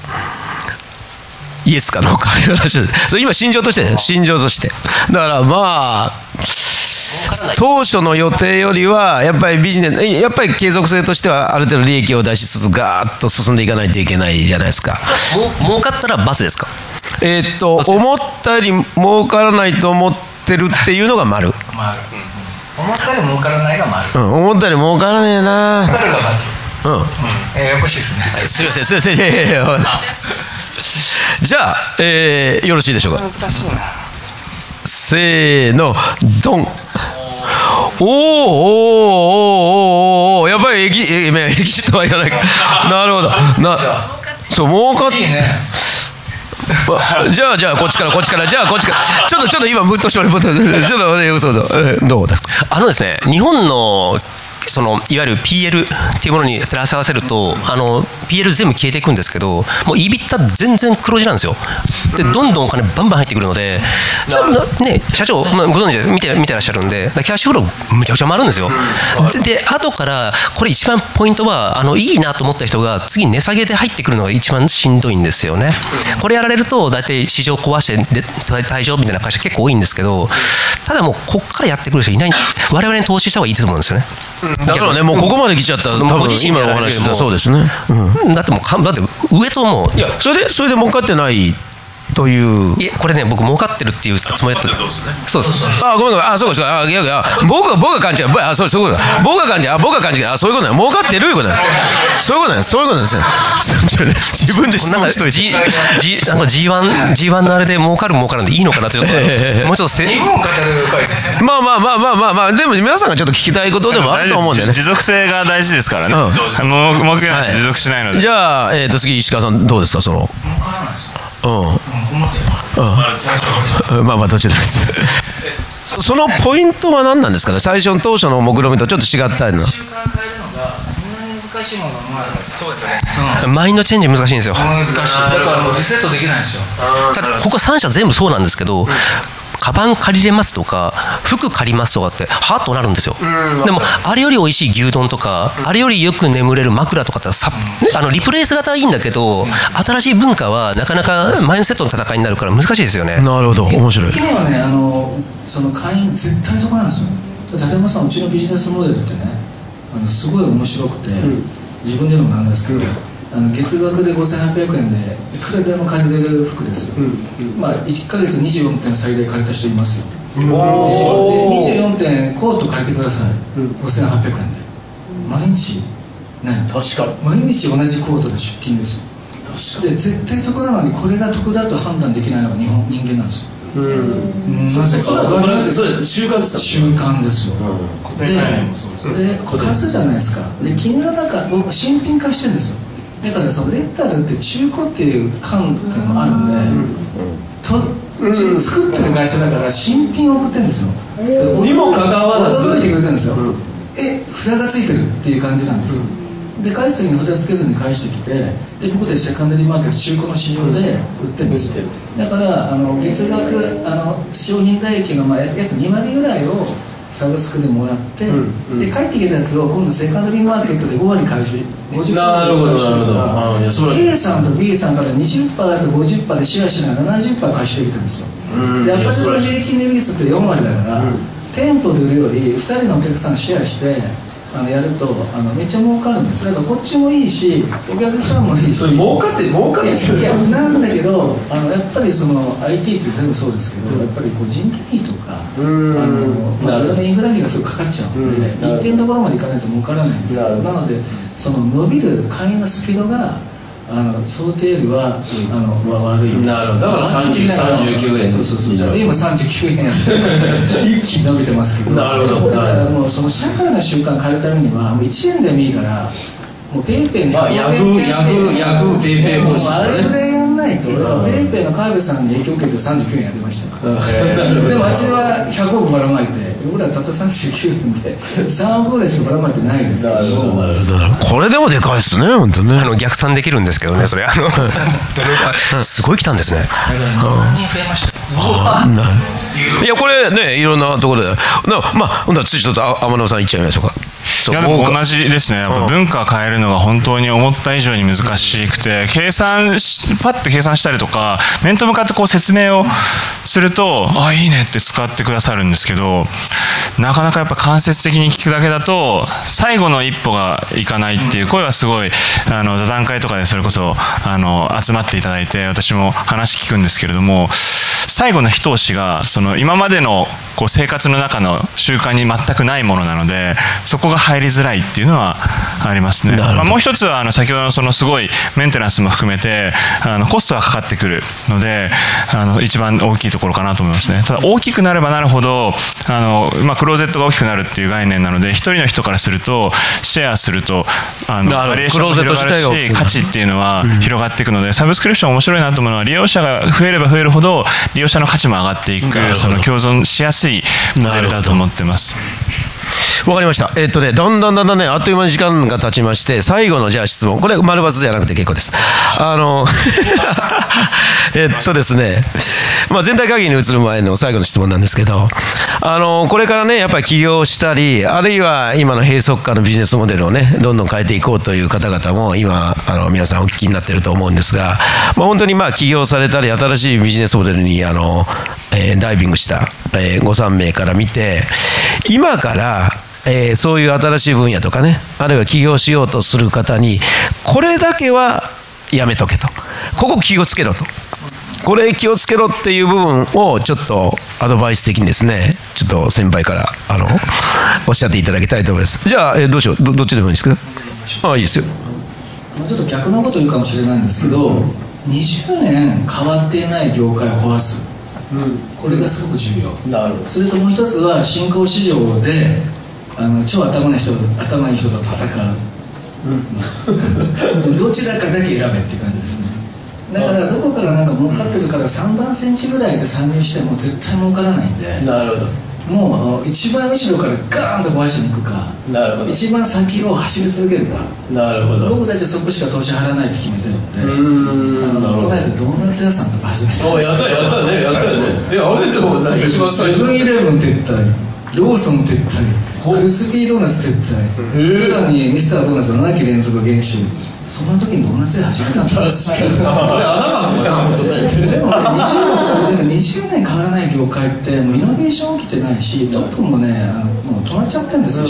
イエスかノーかいう話です。それ今心情としてね、心情として。だからまあ、当初の予定よりはやっぱりビジネスえやっぱり継続性としてはある程度利益を出しつつガーッと進んでいかないといけないじゃないですか。もう儲かったら×ですか？えーっと思ったより儲からないと思ってるっていうのが丸、丸。思ったより儲からないが丸。うん、思ったより儲からねえな。それが×うん。えー、ややこしいですね。すいませんすいません。いやいやいや。[laughs] じゃあ、えーよろしいでしょうか？難しいなせーのドン。おーおーおーおーおーやっぱりエキええエキシットは言わないかなるほどなそう儲かっいいねじゃあじゃあこっちからこっちからじゃあこっちからちょっとちょっと今ムッとしておりますちょっとよそうそうどうですかあのですね、日本のそのいわゆる PL っていうものに照らし合わせると、あの PL 全部消えていくんですけど、もう EBITDA 全然黒字なんですよ。で、どんどんお金バンバン入ってくるので、なね、社長、まあ、ご存知で見て見てらっしゃるんで、キャッシュフローむちゃくちゃ回るんですよ。で、で後から、これ一番ポイントは、あのいいなと思った人が次値下げで入ってくるのが一番しんどいんですよね。これやられると、大体市場壊してで退場みたいな会社結構多いんですけど、ただもうこっからやってくる人いない、我々に投資した方がいいと思うんですよね。だからねもうここまで来ちゃったら多分今のお話そうですね、うん。だってもうかだって上ともういやそれでそれで儲かってないといういやこれね僕儲かってるっていうつもりだった。そうそうあごめんごめん。あそうかそうかあいやいや。僕が僕が勘違いぼあそうそういうことだ。僕が勘違いあ僕が勘違いあそういうことだ。儲かってるいうことだ。そういうことだ。そういうことですねそう自分で質なんか問しとい G て G なんか G1 G1 のあれで儲かる儲からんでいいのかなってちょっと。[laughs] ええ。もうちょっとせまあまあまあまあまあまあでも皆さんがちょっと聞きたいことでもあると思うんだよね。持続性が大事ですからね、うん。もう目標は持続しないので、じゃあ、えー、と次石川さんどうですか？そのうん。思ってうん。うん。まあまあどちらです。[laughs] そそのポイントは何なんですかね？最初の当初の目論見とちょっと違ったのは。習慣変えるのがこんなに難しいものはそうですね。マインドチェンジ難しいんですよ。難しい。だからもうリセットできないんですよ。ここ3社全部そうなんですけど、カバン借りれますとか、服借りますとかって、はっとなるんですよ、でも、あれより美味しい牛丼とか、あれよりよく眠れる枕とかってさ、ねあのリプレイス型はいいんだけど、新しい文化はなかなかマインドセットの戦いになるから難しいですよね。なるほど面白い。基本はねあのその会員絶対そこなんですよ。立山さんうちのビジネスモデルってねあのすごい面白くて、自分で言うのもなんですけど、あの月額で5800円でいくらでも借りれる服ですよ、まあ1ヶ月24点最大借りた人いますよ。で24点コート借りてください、5800円で。毎日？ね確かに。毎日同じコートで出勤ですよ。で絶対得なのにこれが得だと判断できないのが日本人間なんですよ。うん。うん。そそれはわかりますそれ習慣ですか習慣ですよ、うん。でで貸すじゃないですか。で君の中僕新品化してるんですよだからそのレンタルって中古っていう観点もあるんで、と作ってる会社だから新品を送ってるんですよ。でにもかかわらず。驚いてくれてるんですよ、うん。え札がついてるっていう感じなんですよ、で返す時に札つけずに返してきてで僕でセカンダリーマーケット中古の市場で売ってるんですよ、だからあの月額あの商品代金のまあ約2割ぐらいをサブスクでもらって、うんうん。で帰ってきたやつを今度セカンダリーマーケットで5割回収50%なるほどなるほど。A さんと B さんから20%と50%でシェアしながら70%回収できたんですよ、うんでアパレルの平均値率って4割だから、うん。店舗で売るより2人のお客さんシェアしてあのやるとあのめっちゃ儲かるんです。だからこっちもいいしお客さんもいいし。それ儲かって儲かっていやなんだけどあのやっぱりその IT って全部そうですけど、やっぱりこう人件費とかあうん。の、まあ、なるほど。インフラ費がすごくかかっちゃうので、一定のところまでいかないと儲からないんですよなるほど。なのでその伸びる会員のスピードがあの想定よりは、あのわ悪い。なるほど。だから30 39円。そうそうそう今39円やって一気に伸びてますけど。なるほど。だからもうその社会の習慣変えるためにはもう1円でもいいからもうペイペイに。まあヤフーヤフーヤフーペイペイ方式もうあれぐらいやんないとうん。ペイペイの川辺さんに影響を受けて39円やりました [laughs] でもあっちは100億ばらまいて僕らたった39円で3億ぐらいしかばらまいてないですけど。これでもでかいですね本当ね。あの逆算できるんですけどね、それ、あのすごい来たんですね。何人増えましたあなるいやこれねいろんなところで。なまあほんならついちょっとあ天野さんいっちゃいましょうか。そいうやでも同じですね、やっぱ文化変えるのが本当に思った以上に難しくて、計算し、パッて計算したりとか、面と向かってこう説明をするとあいいねって使ってくださるんですけどなかなかやっぱ間接的に聞くだけだと最後の一歩がいかないっていう声はすごいあの座談会とかでそれこそあの集まっていただいて私も話聞くんですけれども最後の一押しがその今までのこう生活の中の習慣に全くないものなのでそこが入りづらいっていうのはありますね、まあ、もう一つはあの先ほどのそのすごいメンテナンスも含めてあのコストがかかってくるのであの一番大きいところかなと思いますね。ただ大きくなればなるほどあの、まあ、クローゼットが大きくなるっていう概念なので一人の人からするとシェアするとあのバリエーションも広がるし価値っていうのは広がっていくので、サブスクリプション面白いなと思うのは利用者が増えれば増えるほど利用者の価値も上がっていくその共存しやすいモデルだと思ってますわかりました。えっとね、だんだんだんだんね、あっという間に時間が経ちまして、最後のじゃあ質問。これ、丸×じゃなくて結構です。あの、[laughs] えっとですね、まあ、全体会議に移る前の最後の質問なんですけど、あの、これからね、やっぱり起業したり、あるいは今の閉塞化のビジネスモデルをね、どんどん変えていこうという方々も、今、あの、皆さんお聞きになってると思うんですが、まあ、本当にまあ、起業されたり、新しいビジネスモデルに、あの、えーダイビングした、えーご3名から見て、今から、えーそういう新しい分野とかね、あるいは起業しようとする方に、これだけはやめとけと、ここ気をつけろと、これ気をつけろっていう部分をちょっとアドバイス的にですね、ちょっと先輩からあのおっしゃっていただきたいと思います。じゃあ、えーどうしよう？ど、どっちでもいいですけど、ああいいですよ。まあちょっと逆のこと言うかもしれないんですけど、20年変わっていない業界を壊す、これがすごく重要、なるほど。それともう一つは新興市場であの超頭のいい人と頭いい人と戦う、[laughs] どちらかだけ選べっていう感じですね。だからどこからなんか儲かってるから3番センチぐらいで参入しても絶対儲からないんでなるほど。もう一番後ろからガーンと壊しに行くかなるほど。一番先を走り続けるかなるほど。僕たちはそこしか投資払わないって決めてるのでうーん。なるほど。ドーナツ屋さんとか始めて。おやったやったねやった。よねえあれでも一番最初セブンイレブン撤退ローソン撤退クリスピードーナツ撤へ退えさらにミスタードーナツ7期連続減収そんな時にドーナツ屋始めたんです [laughs] 確かに。あれ穴が開くでもね20でも20年変わらない業界ってもうイノベーション起きてないしトップもねあのもう止まっちゃってるんですよ、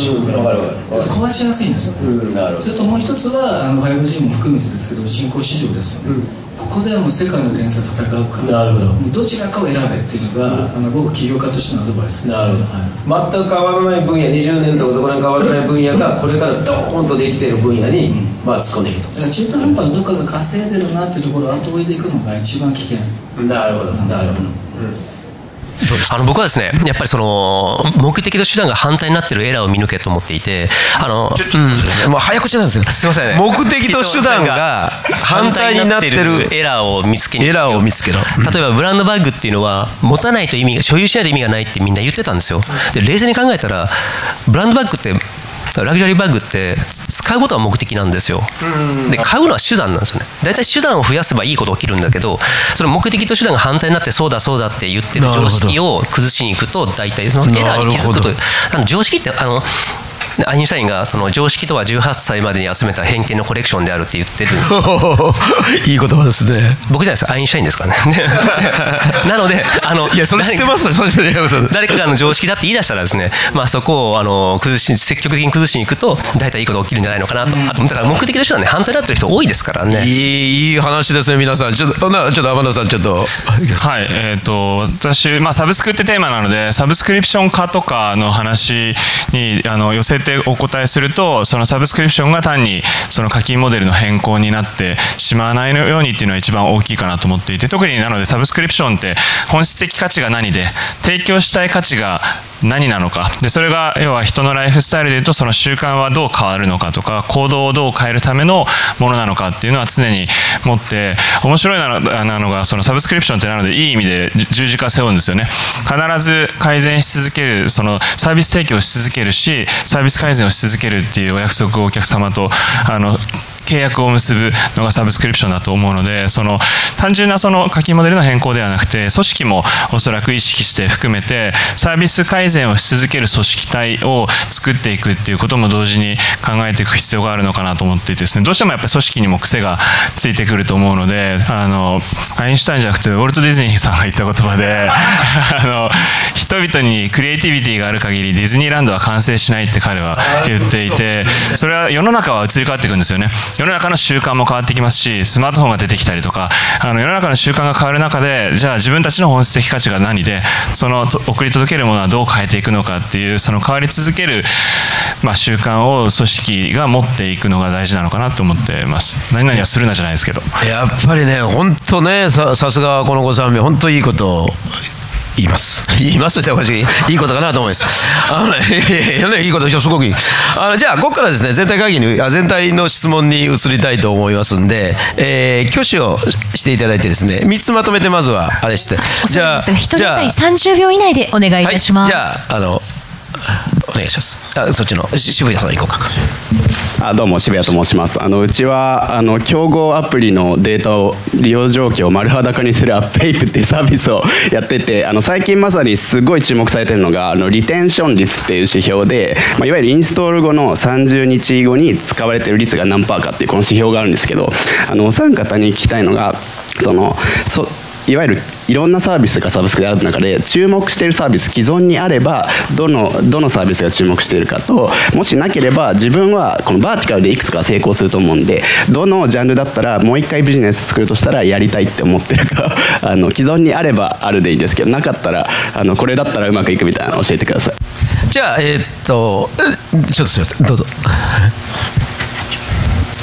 壊しやすいんですよ。ね、それともう一つはあの 5G も含めてですけど新興市場ですよね、ここではもう世界の天才と戦うからなるほど。どちらかを選べっていうのが、あの僕起業家としてのアドバイスです。なるほど、はい。全く変わらない分野20年とかそこら辺変わらない分野がこれからドーンとできている分野に、まあ突っ込んでいくと。だから中途半端などっかが稼いでるなっていうところを後追いでいくのが一番危険。なるほど。なるほど、あの僕はですね、やっぱりその目的と手段が反対になっているエラーを見抜けと思っていて、あのうん。もう早口なんですよ。すみません。ね、目的と手段が反対になってるエラーを見つけにエラーを見つけろ。例えばブランドバッグっていうのは持たないと意味が所有しないと意味がないってみんな言ってたんですよ。で冷静に考えたらブランドバッグってラグジュアリーバッグって使うことが目的なんですよ。で買うのは手段なんですよね。大体手段を増やせばいいこと起きるんだけどその目的と手段が反対になってそうだそうだって言ってる常識を崩しに行くと大体そのエラーに気づくという。あの常識ってあのアインシュタインがその常識とは18歳までに集めた偏見のコレクションであるって言ってるんです。[laughs] よいい言葉ですね。僕じゃないです。アインシュタインですからね。[laughs] なのであのいや、それ知ってます誰かがあの常識だって言い出したらですね、まあ、そこをあの崩し積極的に崩しに行くと大体いいこと起きるんじゃないのかなと、あとだから目的としてはね反対になってる人多いですからね。いい、いい話ですね、皆さん。ちょっと、なちょっと天野さん、ちょっと。はい、えー、と私、まあ、サブスクってテーマなのでサブスクリプション化とかの話にあの寄せてお答えするとそのサブスクリプションが単にその課金モデルの変更になってしまわないようにっていうのは一番大きいかなと思っていて特になのでサブスクリプションって本質的価値が何で提供したい価値が何なのか。でそれが要は人のライフスタイルでいうとその習慣はどう変わるのかとか行動をどう変えるためのものなのかっていうのは常に持って面白いなのなのがそのサブスクリプションってなのでいい意味で十字架背負うんですよね。必ず改善し続けるそのサービス提供し続けるしサービス改善をし続けるっていうお約束をお客様とあの契約を結ぶのがサブスクリプションだと思うのでその単純なその課金モデルの変更ではなくて組織もおそらく意識して含めてサービス改善をし続ける組織体を作っていくっていうことも同時に考えていく必要があるのかなと思っていてですね。どうしてもやっぱり組織にも癖がついてくると思うのであのアインシュタインじゃなくてウォルト・ディズニーさんが言った言葉で [laughs] あの人々にクリエイティビティがある限りディズニーランドは完成しないって彼は言っていてそれは世の中は移り変わっていくんですよね。世の中の習慣も変わってきますしスマートフォンが出てきたりとかあの世の中の習慣が変わる中でじゃあ自分たちの本質的価値が何でその送り届けるものはどう変えていくのかっていうその変わり続ける、まあ、習慣を組織が持っていくのが大事なのかなと思ってます。何々はするなじゃないですけど。やっぱりね、本当ね、さすがこのご三名、本当いいことを言います。言いますっておかしい。いいことかなと思います。あのね、いね、いいこと、すごくいい。あの、じゃあ、ここからですね、全体会議に、あ全体の質問に移りたいと思いますんで、えー、挙手をしていただいてですね、3つまとめて、まずは、あれして。じゃあ、一人じゃあ対30秒以内でお願いいたします。はい、じゃあ、あの、お願いします。あそっちの、渋谷さん行こうか。あどうも渋谷と申しますあのうちはあの競合アプリのデータを利用状況を丸裸にするアップエイプっていうサービスをやっててあの最近まさにすごい注目されてるのがあのリテンション率っていう指標で、まあ、いわゆるインストール後の30日後に使われてる率が何パーかっていうこの指標があるんですけどあのお三方に聞きたいのがそのそいわゆるいろんなサービスがサブスクである中で注目しているサービス既存にあればどのどのサービスが注目しているかともしなければ自分はこのバーティカルでいくつか成功すると思うんでどのジャンルだったらもう一回ビジネス作るとしたらやりたいって思ってるか [laughs] あの既存にあればあるでいいですけどなかったらあのこれだったらうまくいくみたいなの教えてくださいじゃあ、えー、っと、ちょっとすみません、どうぞ。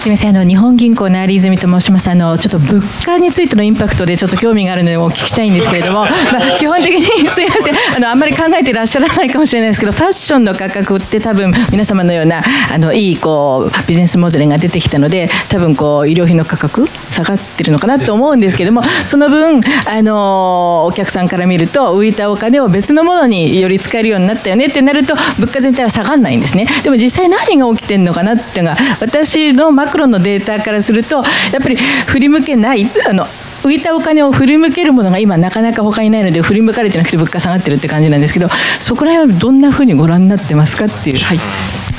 すみませんあの日本銀行の有泉と申しますあのちょっと物価についてのインパクトでちょっと興味があるのでお聞きしたいんですけれども、[laughs] まあ、基本的にすみませんあのあんまり考えていらっしゃらないかもしれないですけどファッションの価格って多分皆様のようなあのいいこうビジネスモデルが出てきたので多分こう医療費の価格下がってるのかなと思うんですけどもその分あのお客さんから見ると浮いたお金を別のものにより使えるようになったよねってなると物価全体は下がらないんですね。でも実際何が起きてるのかなっていうのが私のマクロのデータからするとやっぱり振り向けないあの浮いたお金を振り向けるものが今なかなか他にないので振り向かれてなくて物価下がってるって感じなんですけどそこら辺はどんなふうにご覧になってますかっていうはい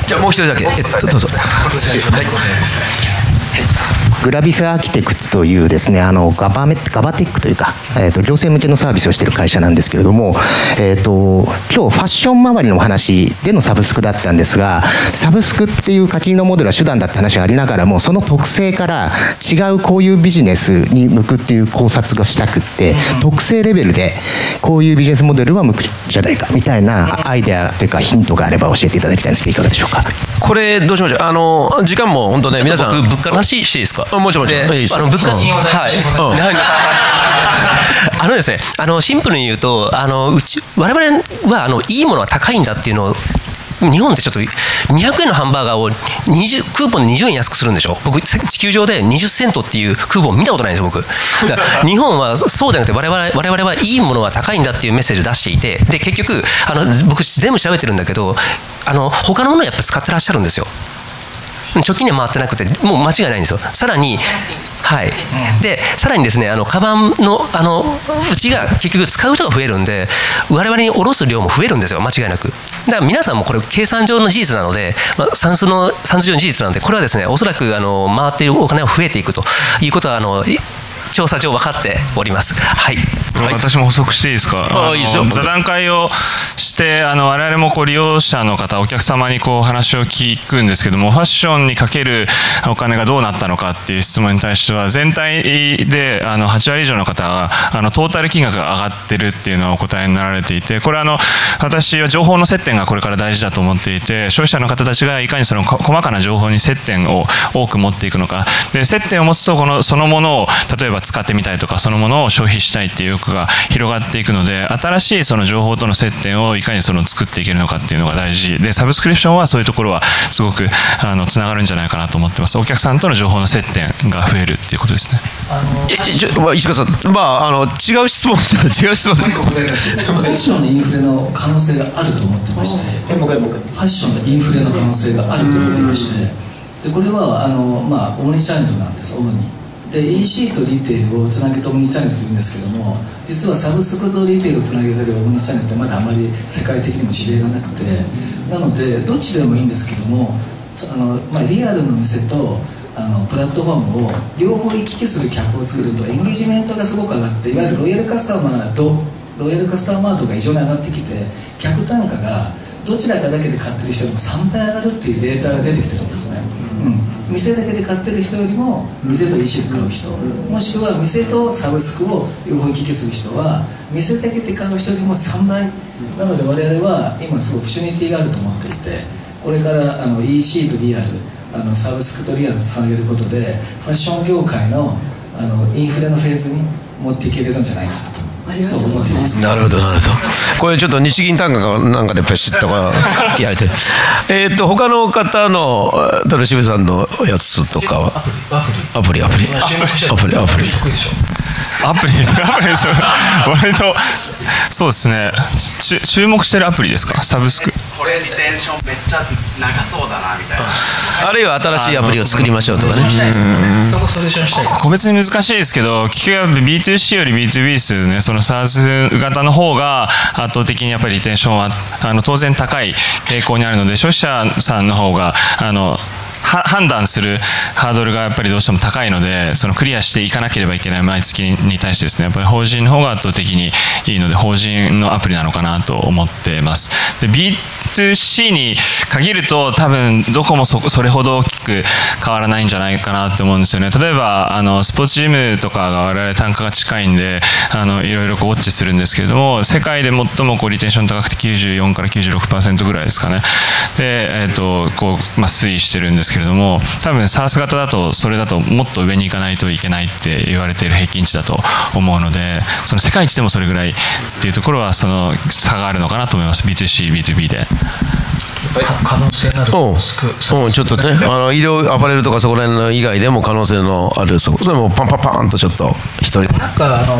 じゃあ、もう一人だけ、えっと、どうぞ。はい。グラビスアーキテクツというですね、あのガバメガバテックというか、えーと、行政向けのサービスをしている会社なんですけれども、えーと、今日ファッション周りのお話でのサブスクだったんですが、サブスクっていう課金のモデルは手段だって話がありながらも、その特性から違うこういうビジネスに向くっていう考察がしたくって、特性レベルでこういうビジネスモデルは向くじゃないかみたいなアイデアというかヒントがあれば教えていただきたいんですけど、いかがでしょうか？これ、どうしましょう？あの、時間も本当ね、皆さん。僕、物価の話していいですか？あもちろん、もちろん。でいいですあの物価、うん。はい、うん。なんかあのですね、あのシンプルに言うと、あのうち我々はあのいいものは高いんだっていうのを。日本ってちょっと200円のハンバーガーを20クーポンで20円安くするんでしょ？僕地球上で20セントっていうクーポン見たことないんですよ僕。だから日本はそうじゃなくて我々我々はいいものは高いんだっていうメッセージを出していてで結局あの僕全部調べてるんだけどあの他のものをやっぱり使ってらっしゃるんですよ貯金には回ってなくて、もう間違いないんですよ。さらに、はい。で、さらにですね、あの、カバンの、あの、うちが結局使う人が増えるんで、我々に下ろす量も増えるんですよ、間違いなく。だから皆さんもこれ、計算上の事実なので、まあ、算数の、算数上の事実なので、これはですね、おそらく、あの、回っているお金が増えていくということは、あの、調査上分かっております。はい。私も補足していいですか？あいいですよの座談会をしてあの我々もこう利用者の方お客様にこう話を聞くんですけどもファッションにかけるお金がどうなったのかっていう質問に対しては全体であの8割以上の方があのトータル金額が上がってるっていうのをお答えになられていてこれあの私は情報の接点がこれから大事だと思っていて消費者の方たちがいかにそのこ細かな情報に接点を多く持っていくのかで接点を持つとこのそのものを例えば使ってみたいとかそのものを消費したいっていう欲が広がっていくので新しいその情報との接点をいかにその作っていけるのかっていうのが大事でサブスクリプションはそういうところはすごくあのつながるんじゃないかなと思ってます。お客さんとの情報の接点が増えるっていうことですね。えちょまあ石川さん、まあ、あの違う質問違う質問ファッションのインフレの可能性があると思ってまして。ファッションのインフレの可能性があると思ってまして。でこれはあの、まあ、オムニチャンネルなんですオムニで EC とリテールをつなげてオムニチャンネルするんですけども実はサブスクとリテールをつなげてるオムニチャンネルってまだあまり世界的にも事例がなくてなのでどっちでもいいんですけどもあの、まあ、リアルの店とあのプラットフォームを両方行き来する客を作るとエンゲージメントがすごく上がっていわゆるロイヤルカスタマーとロイヤルカスタマー度が異常に上がってきて客単価がどちらかだけで買ってる人よりも3倍上がるっていうデータが出てきてるんですね、うん、店だけで買ってる人よりも店と EC で買う人もしくは店とサブスクを両方行き来する人は店だけで買う人よりも3倍。なので我々は今すごいオプショニティがあると思っていてこれからあの EC とリアルあのサブスクとリアルとつなげることでファッション業界のあのインフレのフェーズに持っていけれるんじゃないかなとなるほどなるほど。これちょっと日銀単価がなんかでペシッとかやれて [laughs] えっと他の方のトルシブさんのやつとかは？アプリアプリ。アプリ。アプリアプリ。アプリ。です。アプリです。割とそうですね。注目してるアプリですか？サブスク。これリテンションめっちゃ長そうだなみたいな。あるいは新しいアプリを作りましょうとかね [laughs] 個別に難しいですけど結局 B2C より B2B 数ね。その SaaS 型の方が圧倒的にやっぱりリテンションはあの当然高い傾向にあるので消費者さんの方があの判断するハードルがやっぱりどうしても高いので、そのクリアしていかなければいけない毎月に対してですね、やっぱり法人の方が圧倒的にいいので、法人のアプリなのかなと思ってます。で、2C に限ると多分どこもそそれほど大きく変わらないんじゃないかなと思うんですよね。例えば、あの、スポーツジムとかが我々単価が近いんで、あの、いろいろこうウォッチするんですけれども、世界で最もこうリテンション高くて94から96%ぐらいですかね。で、え、ー、と、こう、まあ、推移してるんですけれども多分 SARS 型だとそれだともっと上に行かないといけないって言われている平均値だと思うのでその世界一でもそれぐらいっていうところはその差があるのかなと思います B2C、B2B で。可能性なるうん、うん、ちょっとねあの医療アパレルとかそこら辺の以外でも可能性のあるそそれもパンパンパンとちょっと一人。なんかあの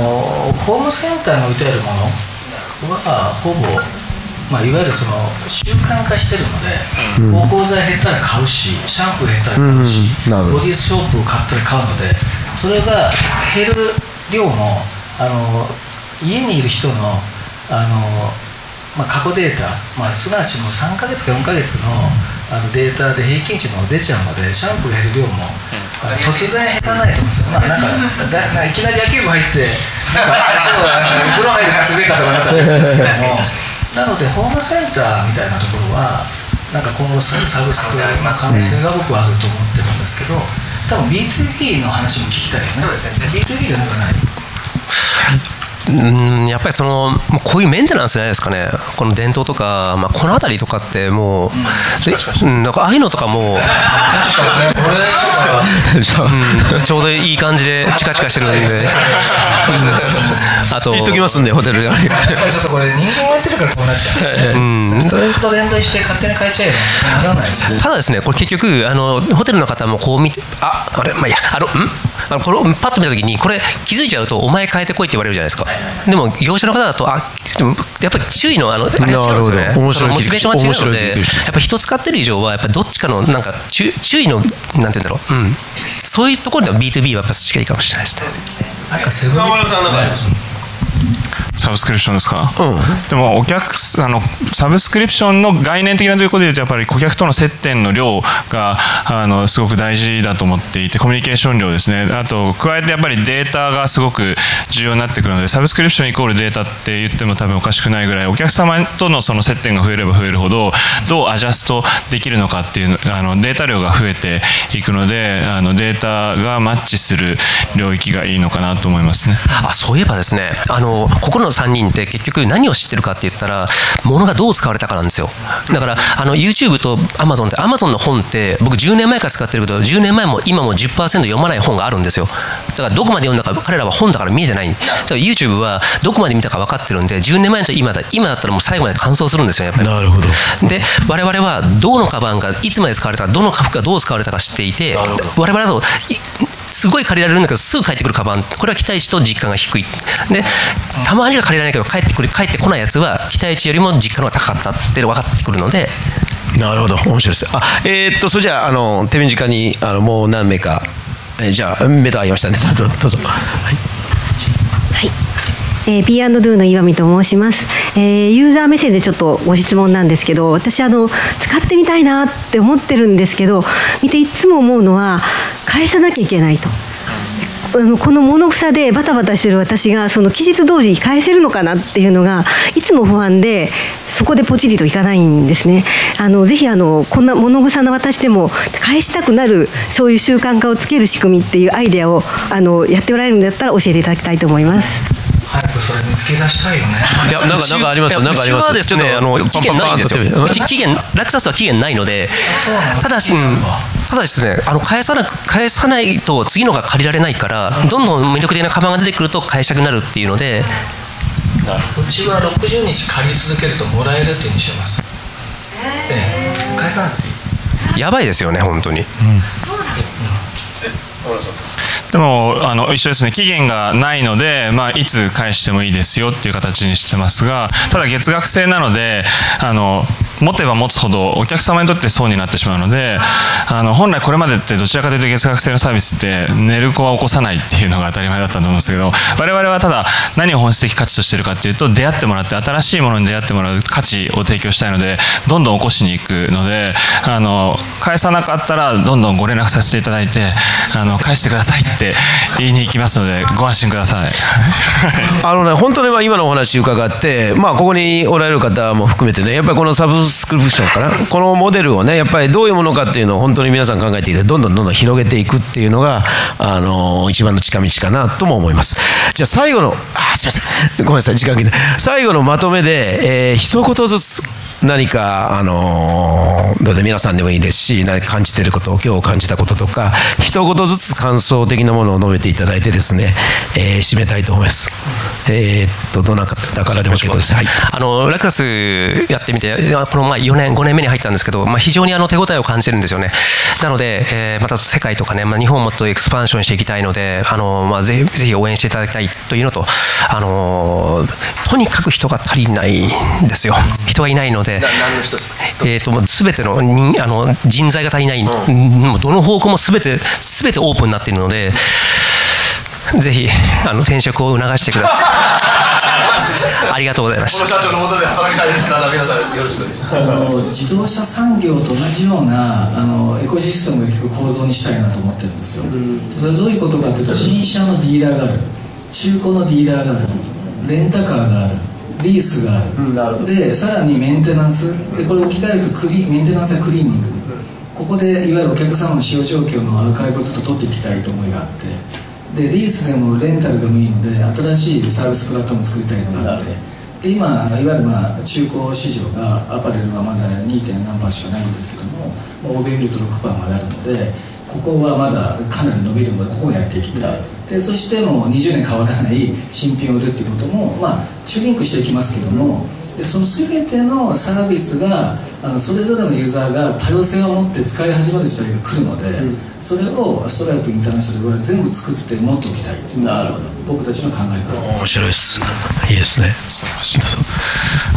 ホームセンターに置いてあるものはほぼまあ、いわゆるその習慣化してるので、芳香剤減ったら買うしシャンプー減ったら買うし、ボディーソープを買ったら買うのでそれが減る量もあの家にいる人のあの、まあ、過去データ、まあ、すなわちもう3ヶ月か4ヶ月のあのデータで平均値も出ちゃうのでシャンプー減る量も、うん、突然減らないと思うんですよ、まあ、なんかだいきなり野球部入ってなんか [laughs] そう風呂入るかすべかとかなったらですけどもなのでホームセンターみたいなところはなんか今後サブスクの可能性が僕はあると思ってるんですけど多分 B2B の話も聞きたいよね。そうですね。B2B でなんかないうんやっぱりそのこういうメンテナンスじゃないですかね、この伝統とか、まあ、この辺りとかってもう、うん、なんかああいうのとかも、ちょうどいい感じでチカチカしてるんで、あと、言っときますんで、ホテルやっぱりちょっとこれ、人間がやってるからこうなっちゃう、うん、それと連動して勝手に変えちゃえばならないただですね、これ結局、あのホテルの方もこう見て、ああれ、まあ、いや、あのんあのこれパッと見たときに、これ、気づいちゃうと、お前変えてこいって言われるじゃないですか。でも業者の方だと、あでもやっぱり注意のあのあれ違うんですよね、モチベーションが違うので、やっぱ人使ってる以上は、やっぱりどっちかのなんか注意の、なんて言うんだろう、うん、そういうところでは B2B はやっぱしかいいかもしれないですね。なんかセブンサブスクリプションですか、うん、でもお客あのサブスクリプションの概念的なということでいうとやっぱり顧客との接点の量があのすごく大事だと思っていてコミュニケーション量ですね。あと加えてやっぱりデータがすごく重要になってくるのでサブスクリプションイコールデータって言っても多分おかしくないぐらいお客様とのその接点が増えれば増えるほどどうアジャストできるのかっていうあのデータ量が増えていくのであのデータがマッチする領域がいいのかなと思いますね。あそういえばですねあのここの3人って結局何を知ってるかって言ったら物がどう使われたかなんですよ。だからあの YouTube と Amazon って Amazon の本って僕10年前から使ってるけど10年前も今も10%読まない本があるんですよ。だからどこまで読んだか彼らは本だから見えてない。だから YouTube はどこまで見たか分かってるんで10年前と今だ今だったらもう最後まで感想するんですよやっぱり。なるほど。で我々はどのカバンがいつまで使われたかどの服がどう使われたか知っていて我々はすごい借りられるんだけどすぐ帰ってくるカバン。これは期待値と実感が低い。でたまには借りられないけど帰ってくる帰ってこないやつは期待値よりも実感が高かったって分かってくるので。なるほど。面白いです。あえーっとそれじゃああの手短にあのもう何名か、えーじゃあ目と合いましたね。どうぞどうぞ、はいえー、P&Do の岩見と申します、えーユーザー目線でちょっとご質問なんですけど私あの使ってみたいなって思ってるんですけど見ていつも思うのは返さなきゃいけないと。あのこの物草でバタバタしてる私がその期日通り返せるのかなっていうのがいつも不安でそこでポチリといかないんですね。あのぜひあのこんな物草の私でも返したくなるそういう習慣化をつける仕組みっていうアイデアをあのやっておられるんだったら教えていただきたいと思います。早くそれ見つけ出したいよね。いやなんかなんかありますなんかありますうちはですね、あの期限ないんですよ。うち期限、ラクサスは期限ないので、ただし、うん。ただですね、あの返さな返さないと次のが借りられないから、どんどん魅力的なカバンが出てくると返したくなるっていうので、うちは60日借り続けるともらえるってにしてます。ええ返さなくていい。やばいですよね、本当に。でもあの一緒ですね。期限がないので、まあ、いつ返してもいいですよっていう形にしてますがただ月額制なのであの持てば持つほどお客様にとって損になってしまうのであの本来これまでってどちらかというと月額制のサービスって寝る子は起こさないっていうのが当たり前だったと思うんですけど我々はただ何を本質的価値としてるかっていうと出会ってもらって新しいものに出会ってもらう価値を提供したいのでどんどん起こしに行くのであの返さなかったらどんどんご連絡させていただいてあの返してくださいって言いに行きますのでご安心ください。あのね、本当にまあ今のお話伺って、まあ、ここにおられる方も含めてね、やっぱりこのサブスクリプションかな、このモデルをね、やっぱりどういうものかっていうのを本当に皆さん考えていて、どんどんどんどん広げていくっていうのが、あの一番の近道かなとも思います。じゃあ最後の、あ、すみません、ごめんなさい、時間切れ。最後のまとめで、えー一言ずつ何か、あのどうぞ皆さんでもいいですし、何か感じていること、今日感じたこととか、一言ずつ感想的なものを述べていただいてですね、えー締めたいと思います。えーっと、どなたからでも結構です。はい。あのラクサスやってみて、このまあ4年、5年目に入ったんですけど、まあ、非常にあの手応えを感じてるんですよね。なので、えーまた世界とかね、まあ、日本をもっとエクスパンションしていきたいので、あのまあ、ぜひぜひ応援していただきたいというのと、あのとにかく人が足りないんですよ。人がいないので、すか？えー、ての人あの人材が足りない、もうどの方向も全て全てオープンになっているので、ぜひあの転職を促してください。[laughs] [laughs] ありがとうございました。社長のもとで働きたい方皆さんよろしくお願いします。あの自動車産業と同じようなあのエコシステムが効く構造にしたいなと思ってるんですよ、それどういうことかというと新車のディーラーがある。中古のディーラーがある。レンタカーがある。リースがある、でさらにメンテナンス。でこれ置き換えるとクリメンテナンスやクリーニング。ここでいわゆるお客様の使用状況のアーカイブをずっと取っていきたいと思いがあってでリースでもレンタルでもいいので新しいサービスプラットフォームを作りたいのがあってで今いわゆるまあ中古市場がアパレルはまだ 2. 何パーしかないんですけどもまあ欧米見ると6パーまであるのでここはまだかなり伸びるのでここをやっていきたい。でそしてもう20年変わらない新品を売るっていうこともまあシュリンクしていきますけどもでその全てのサービスがあのそれぞれのユーザーが多様性を持って使い始める時代が来るので、それをストライプインターナショナルは全部作って持っておきたいっていうのが僕たちの考え方です面白いです。いいですね。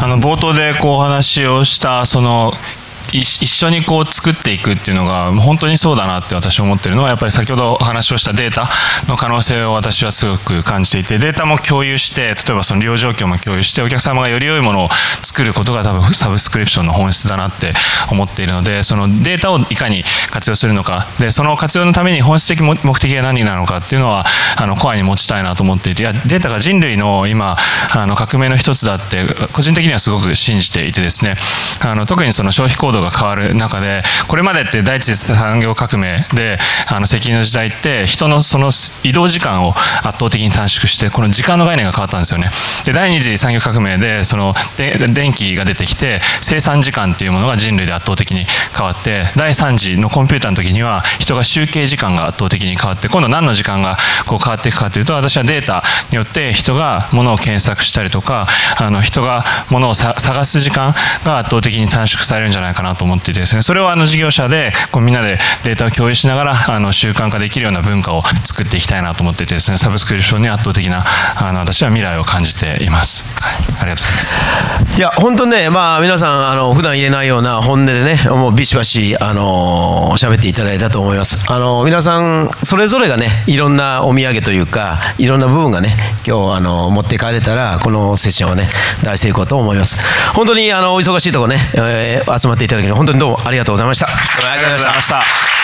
あの冒頭でこうお話をしたそのい一緒にこう作っていくっていうのが本当にそうだなって私は思ってるのはやっぱり先ほどお話をしたデータの可能性を私はすごく感じていてデータも共有して例えばその利用状況も共有してお客様がより良いものを作ることが多分サブスクリプションの本質だなって思っているのでそのデータをいかに活用するのか。でその活用のために本質的目的が何なのかっていうのはあのコアに持ちたいなと思っていていやデータが人類の今あの革命の一つだって個人的にはすごく信じていてですねあの特にその消費行動が変わる中でこれまでって第一次産業革命であの石油の時代って人のその移動時間を圧倒的に短縮してこの時間の概念が変わったんですよね。で第二次産業革命でそので電気が出てきて生産時間っていうものが人類で圧倒的に変わって第三次のコンピューターの時には人が集計時間が圧倒的に変わって今度何の時間がこう変わっていくかというと私はデータによって人が物を検索したりとかあの人が物を探す時間が圧倒的に短縮されるんじゃないかななと思っていてですね、それをあの事業者でこうみんなでデータを共有しながらあの習慣化できるような文化を作っていきたいなと思っていてですね、サブスクリプションに圧倒的なあの私は未来を感じています。はい、ありがとうございます。いや、本当ね、まあ、皆さん、あの、普段言えないような本音でね、もうビシバシ、あの、喋っていただいたと思います。あの、皆さん、それぞれがね、いろんなお土産というか、いろんな部分がね、今日、あの、持って帰れたら、このセッションはね、大成功と思います。本当に、あの、お忙しいところね、えー集まっていただき、本当にどうもありがとうございました。ありがとうございました。